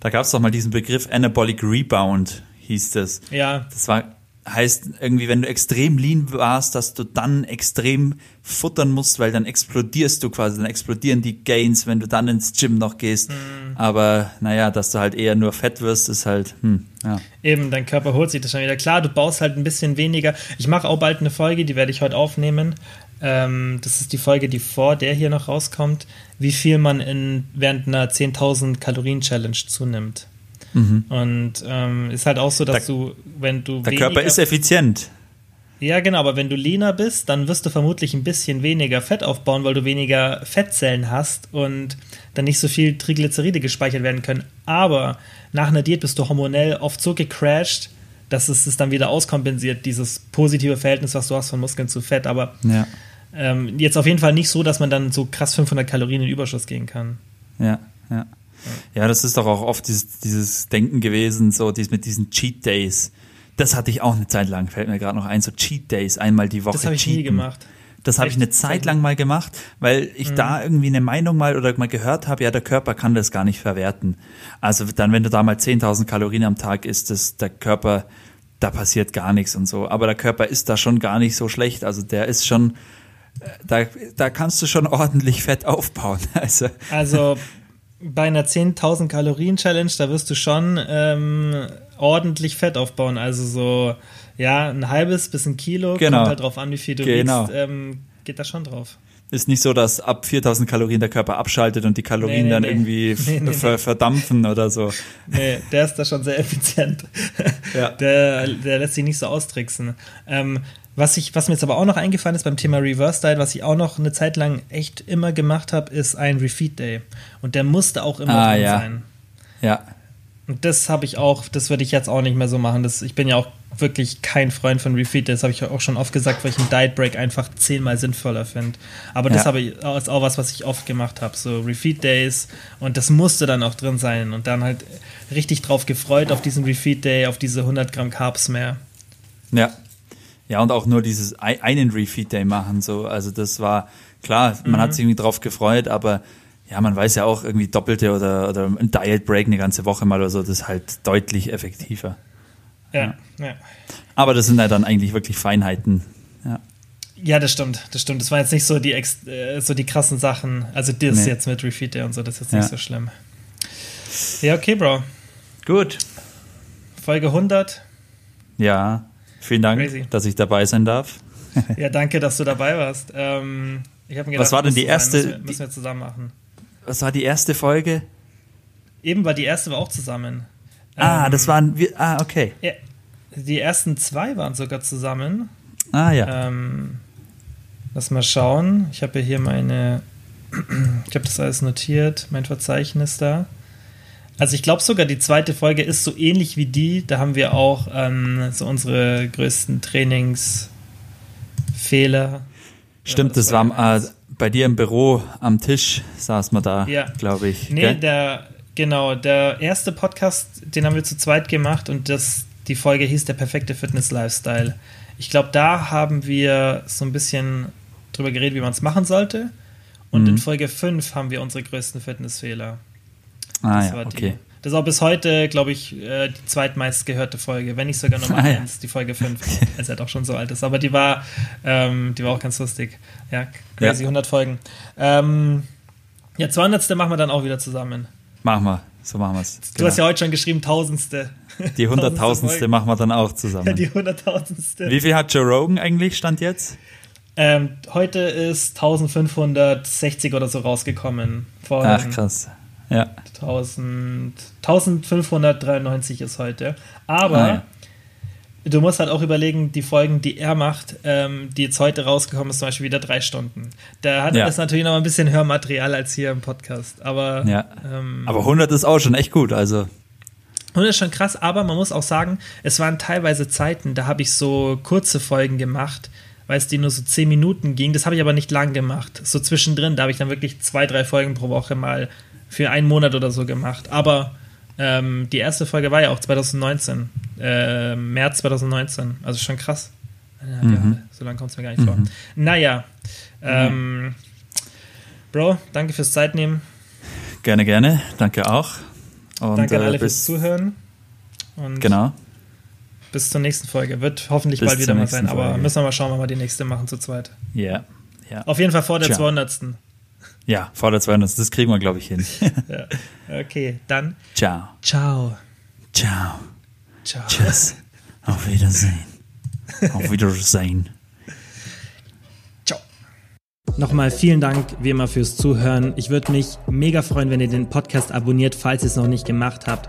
Da gab es doch mal diesen Begriff Anabolic Rebound, hieß das. Ja, Das war, heißt irgendwie, wenn du extrem lean warst, dass du dann extrem futtern musst, weil dann explodierst du quasi, dann explodieren die Gains, wenn du dann ins Gym noch gehst. Mhm. Aber naja, dass du halt eher nur fett wirst, ist halt, hm, ja. Eben, dein Körper holt sich das schon wieder. Klar, du baust halt ein bisschen weniger. Ich mache auch bald eine Folge, die werde ich heute aufnehmen. Ähm, das ist die Folge, die vor der hier noch rauskommt, wie viel man in, während einer 10.000 Kalorien Challenge zunimmt. Und ähm, ist halt auch so, dass Der- du, wenn du Der Körper ist effizient. ja, genau, aber wenn du leaner bist, dann wirst du vermutlich ein bisschen weniger Fett aufbauen, weil du weniger Fettzellen hast und dann nicht so viel Triglyceride gespeichert werden können. Aber nach einer Diät bist du hormonell oft so gecrashed, dass es es dann wieder auskompensiert, dieses positive Verhältnis, was du hast von Muskeln zu Fett. Aber Ja, ähm, jetzt auf jeden Fall nicht so, dass man dann so krass 500 Kalorien in Überschuss gehen kann. ja, ja. Ja, das ist doch auch oft dieses, dieses Denken gewesen, so dies mit diesen Cheat Days. Das hatte ich auch eine Zeit lang, fällt mir gerade noch ein, so Cheat Days, einmal die Woche Das habe ich nie cheaten. gemacht. Das habe ich eine Zeit lang mal gemacht, weil ich Mhm. da irgendwie eine Meinung mal oder mal gehört habe, ja, der Körper kann das gar nicht verwerten. Also dann, wenn du da mal 10.000 Kalorien am Tag isst, das, der Körper, da passiert gar nichts und so. Aber der Körper ist da schon gar nicht so schlecht. Also der ist schon, äh, da, da kannst du schon ordentlich Fett aufbauen. Also Also bei einer 10.000 Kalorien Challenge, da wirst du schon ähm, ordentlich Fett aufbauen. Also so, ja, ein halbes bis ein Kilo. Genau. Kommt halt drauf an, wie viel du Genau. wiegst. Ähm, geht da schon drauf. Ist nicht so, dass ab 4.000 Kalorien der Körper abschaltet und die Kalorien Nee, nee, dann nee. irgendwie ver verdampfen oder so. Nee, der ist da schon sehr effizient. Ja. Der, der lässt sich nicht so austricksen. Ähm, was, ich, was mir jetzt aber auch noch eingefallen ist beim Thema Reverse Diet, was ich auch noch eine Zeit lang echt immer gemacht habe, ist ein Refeed Day. Und der musste auch immer Ah, drin ja. sein. Ja, Und das habe ich auch, das würde ich jetzt auch nicht mehr so machen. Das, ich bin ja auch wirklich kein Freund von Refeed. Das habe ich auch schon oft gesagt, weil ich einen Diet Break einfach zehnmal sinnvoller finde. Aber das Ja. habe ich, ist auch was, was ich oft gemacht habe. So Refeed Days. Und das musste dann auch drin sein. Und dann halt richtig drauf gefreut auf diesen Refeed Day, auf diese 100 Gramm Carbs mehr. Ja. Ja, und auch nur dieses ei- einen Refeed Day machen, so. Also das war, klar, man Mhm. hat sich irgendwie drauf gefreut, aber ja, man weiß ja auch irgendwie doppelte oder, oder ein Diet Break eine ganze Woche mal oder so, das ist halt deutlich effektiver. Ja, ja. Aber das sind ja dann eigentlich wirklich Feinheiten. Ja. Ja, das stimmt, das stimmt. Das waren jetzt nicht so die, äh, so die krassen Sachen. Also das Nee. jetzt mit Refeed Day und so, das ist jetzt Ja. nicht so schlimm. Ja, okay, Bro. Gut. Folge 100. Ja. Vielen Dank, Crazy. dass ich dabei sein darf. Ja, danke, dass du dabei warst. Ähm, ich hab mir Was war denn die erste- Müssen wir, müssen wir zusammen machen. Was war die erste Folge? Eben war die erste war auch zusammen. Ah, Ähm, das waren wir. Ah, okay. Ja, die ersten zwei waren sogar zusammen. Ah, ja. Ähm, lass mal schauen. Ich habe ja hier meine. Ich habe das alles notiert, mein Verzeichnis da. Also ich glaube sogar, die zweite Folge ist so ähnlich wie die. Da haben wir auch ähm, so unsere größten Trainingsfehler. Stimmt, das das war äh, bei dir im Büro am Tisch, saß man da, Ja. glaube ich. Nee, gell? der, genau, der erste Podcast, den haben wir zu zweit gemacht und das, die Folge hieß Der perfekte Fitness-Lifestyle. Ich glaube, da haben wir so ein bisschen drüber geredet, wie man es machen sollte. Und Mhm. in Folge 5 haben wir unsere größten Fitnessfehler. ah, Das ja, war okay. die. Das ist auch bis heute, glaube ich, äh, die zweitmeist gehörte Folge, wenn nicht sogar Nummer Ah, ja. 1, die Folge 5, als er doch schon so alt ist. Aber die war, ähm, die war auch ganz lustig. Ja, crazy, Ja. 100 Folgen. Ähm, Ja, 200. machen wir dann auch wieder zusammen. Machen wir, so machen wir es. Du hast ja heute schon geschrieben, Tausendste. Die Hunderttausendste machen wir dann auch zusammen. Ja, die Hunderttausendste. Wie viel hat Joe Rogan eigentlich, stand jetzt? Ähm, heute ist 1560 oder so rausgekommen. Vorhin Ach, krass. Ja. 1000, 1593 ist heute. Aber Ah, ja. Du musst halt auch überlegen, die Folgen, die er macht, ähm, die jetzt heute rausgekommen ist, zum Beispiel wieder drei Stunden. Da hat Ja. es natürlich noch ein bisschen Hörmaterial als hier im Podcast. Aber Ja. ähm, Aber 100 ist auch schon echt gut, also. Und das ist schon krass, aber man muss auch sagen, es waren teilweise Zeiten, da habe ich so kurze Folgen gemacht, weil es die nur so 10 Minuten ging. Das habe ich aber nicht lang gemacht. So zwischendrin, da habe ich dann wirklich zwei, drei Folgen pro Woche mal für einen Monat oder so gemacht. Aber ähm, die erste Folge war ja auch 2019, äh, März 2019. Also schon krass. Ja, ja, so lange kommt es mir gar nicht vor. Naja, ähm, Bro, danke fürs Zeitnehmen. Gerne, gerne. Danke auch. Und, Danke an äh, alle fürs Zuhören. Und Genau. Bis zur nächsten Folge. Wird hoffentlich Bis bald wieder mal sein, nächsten aber Folge. müssen wir mal schauen, wann wir die nächste machen zu zweit. Ja. Ja. Auf jeden Fall vor der Tja. 200. ja, vor der 200. Das kriegen wir, glaube ich, hin. Ja. Okay, dann Ciao. ciao. Ciao. Ciao. Tschüss. Auf Wiedersehen. Auf Wiedersehen. Ciao. Nochmal vielen Dank wie immer fürs Zuhören. Ich würde mich mega freuen, wenn ihr den Podcast abonniert, falls ihr es noch nicht gemacht habt.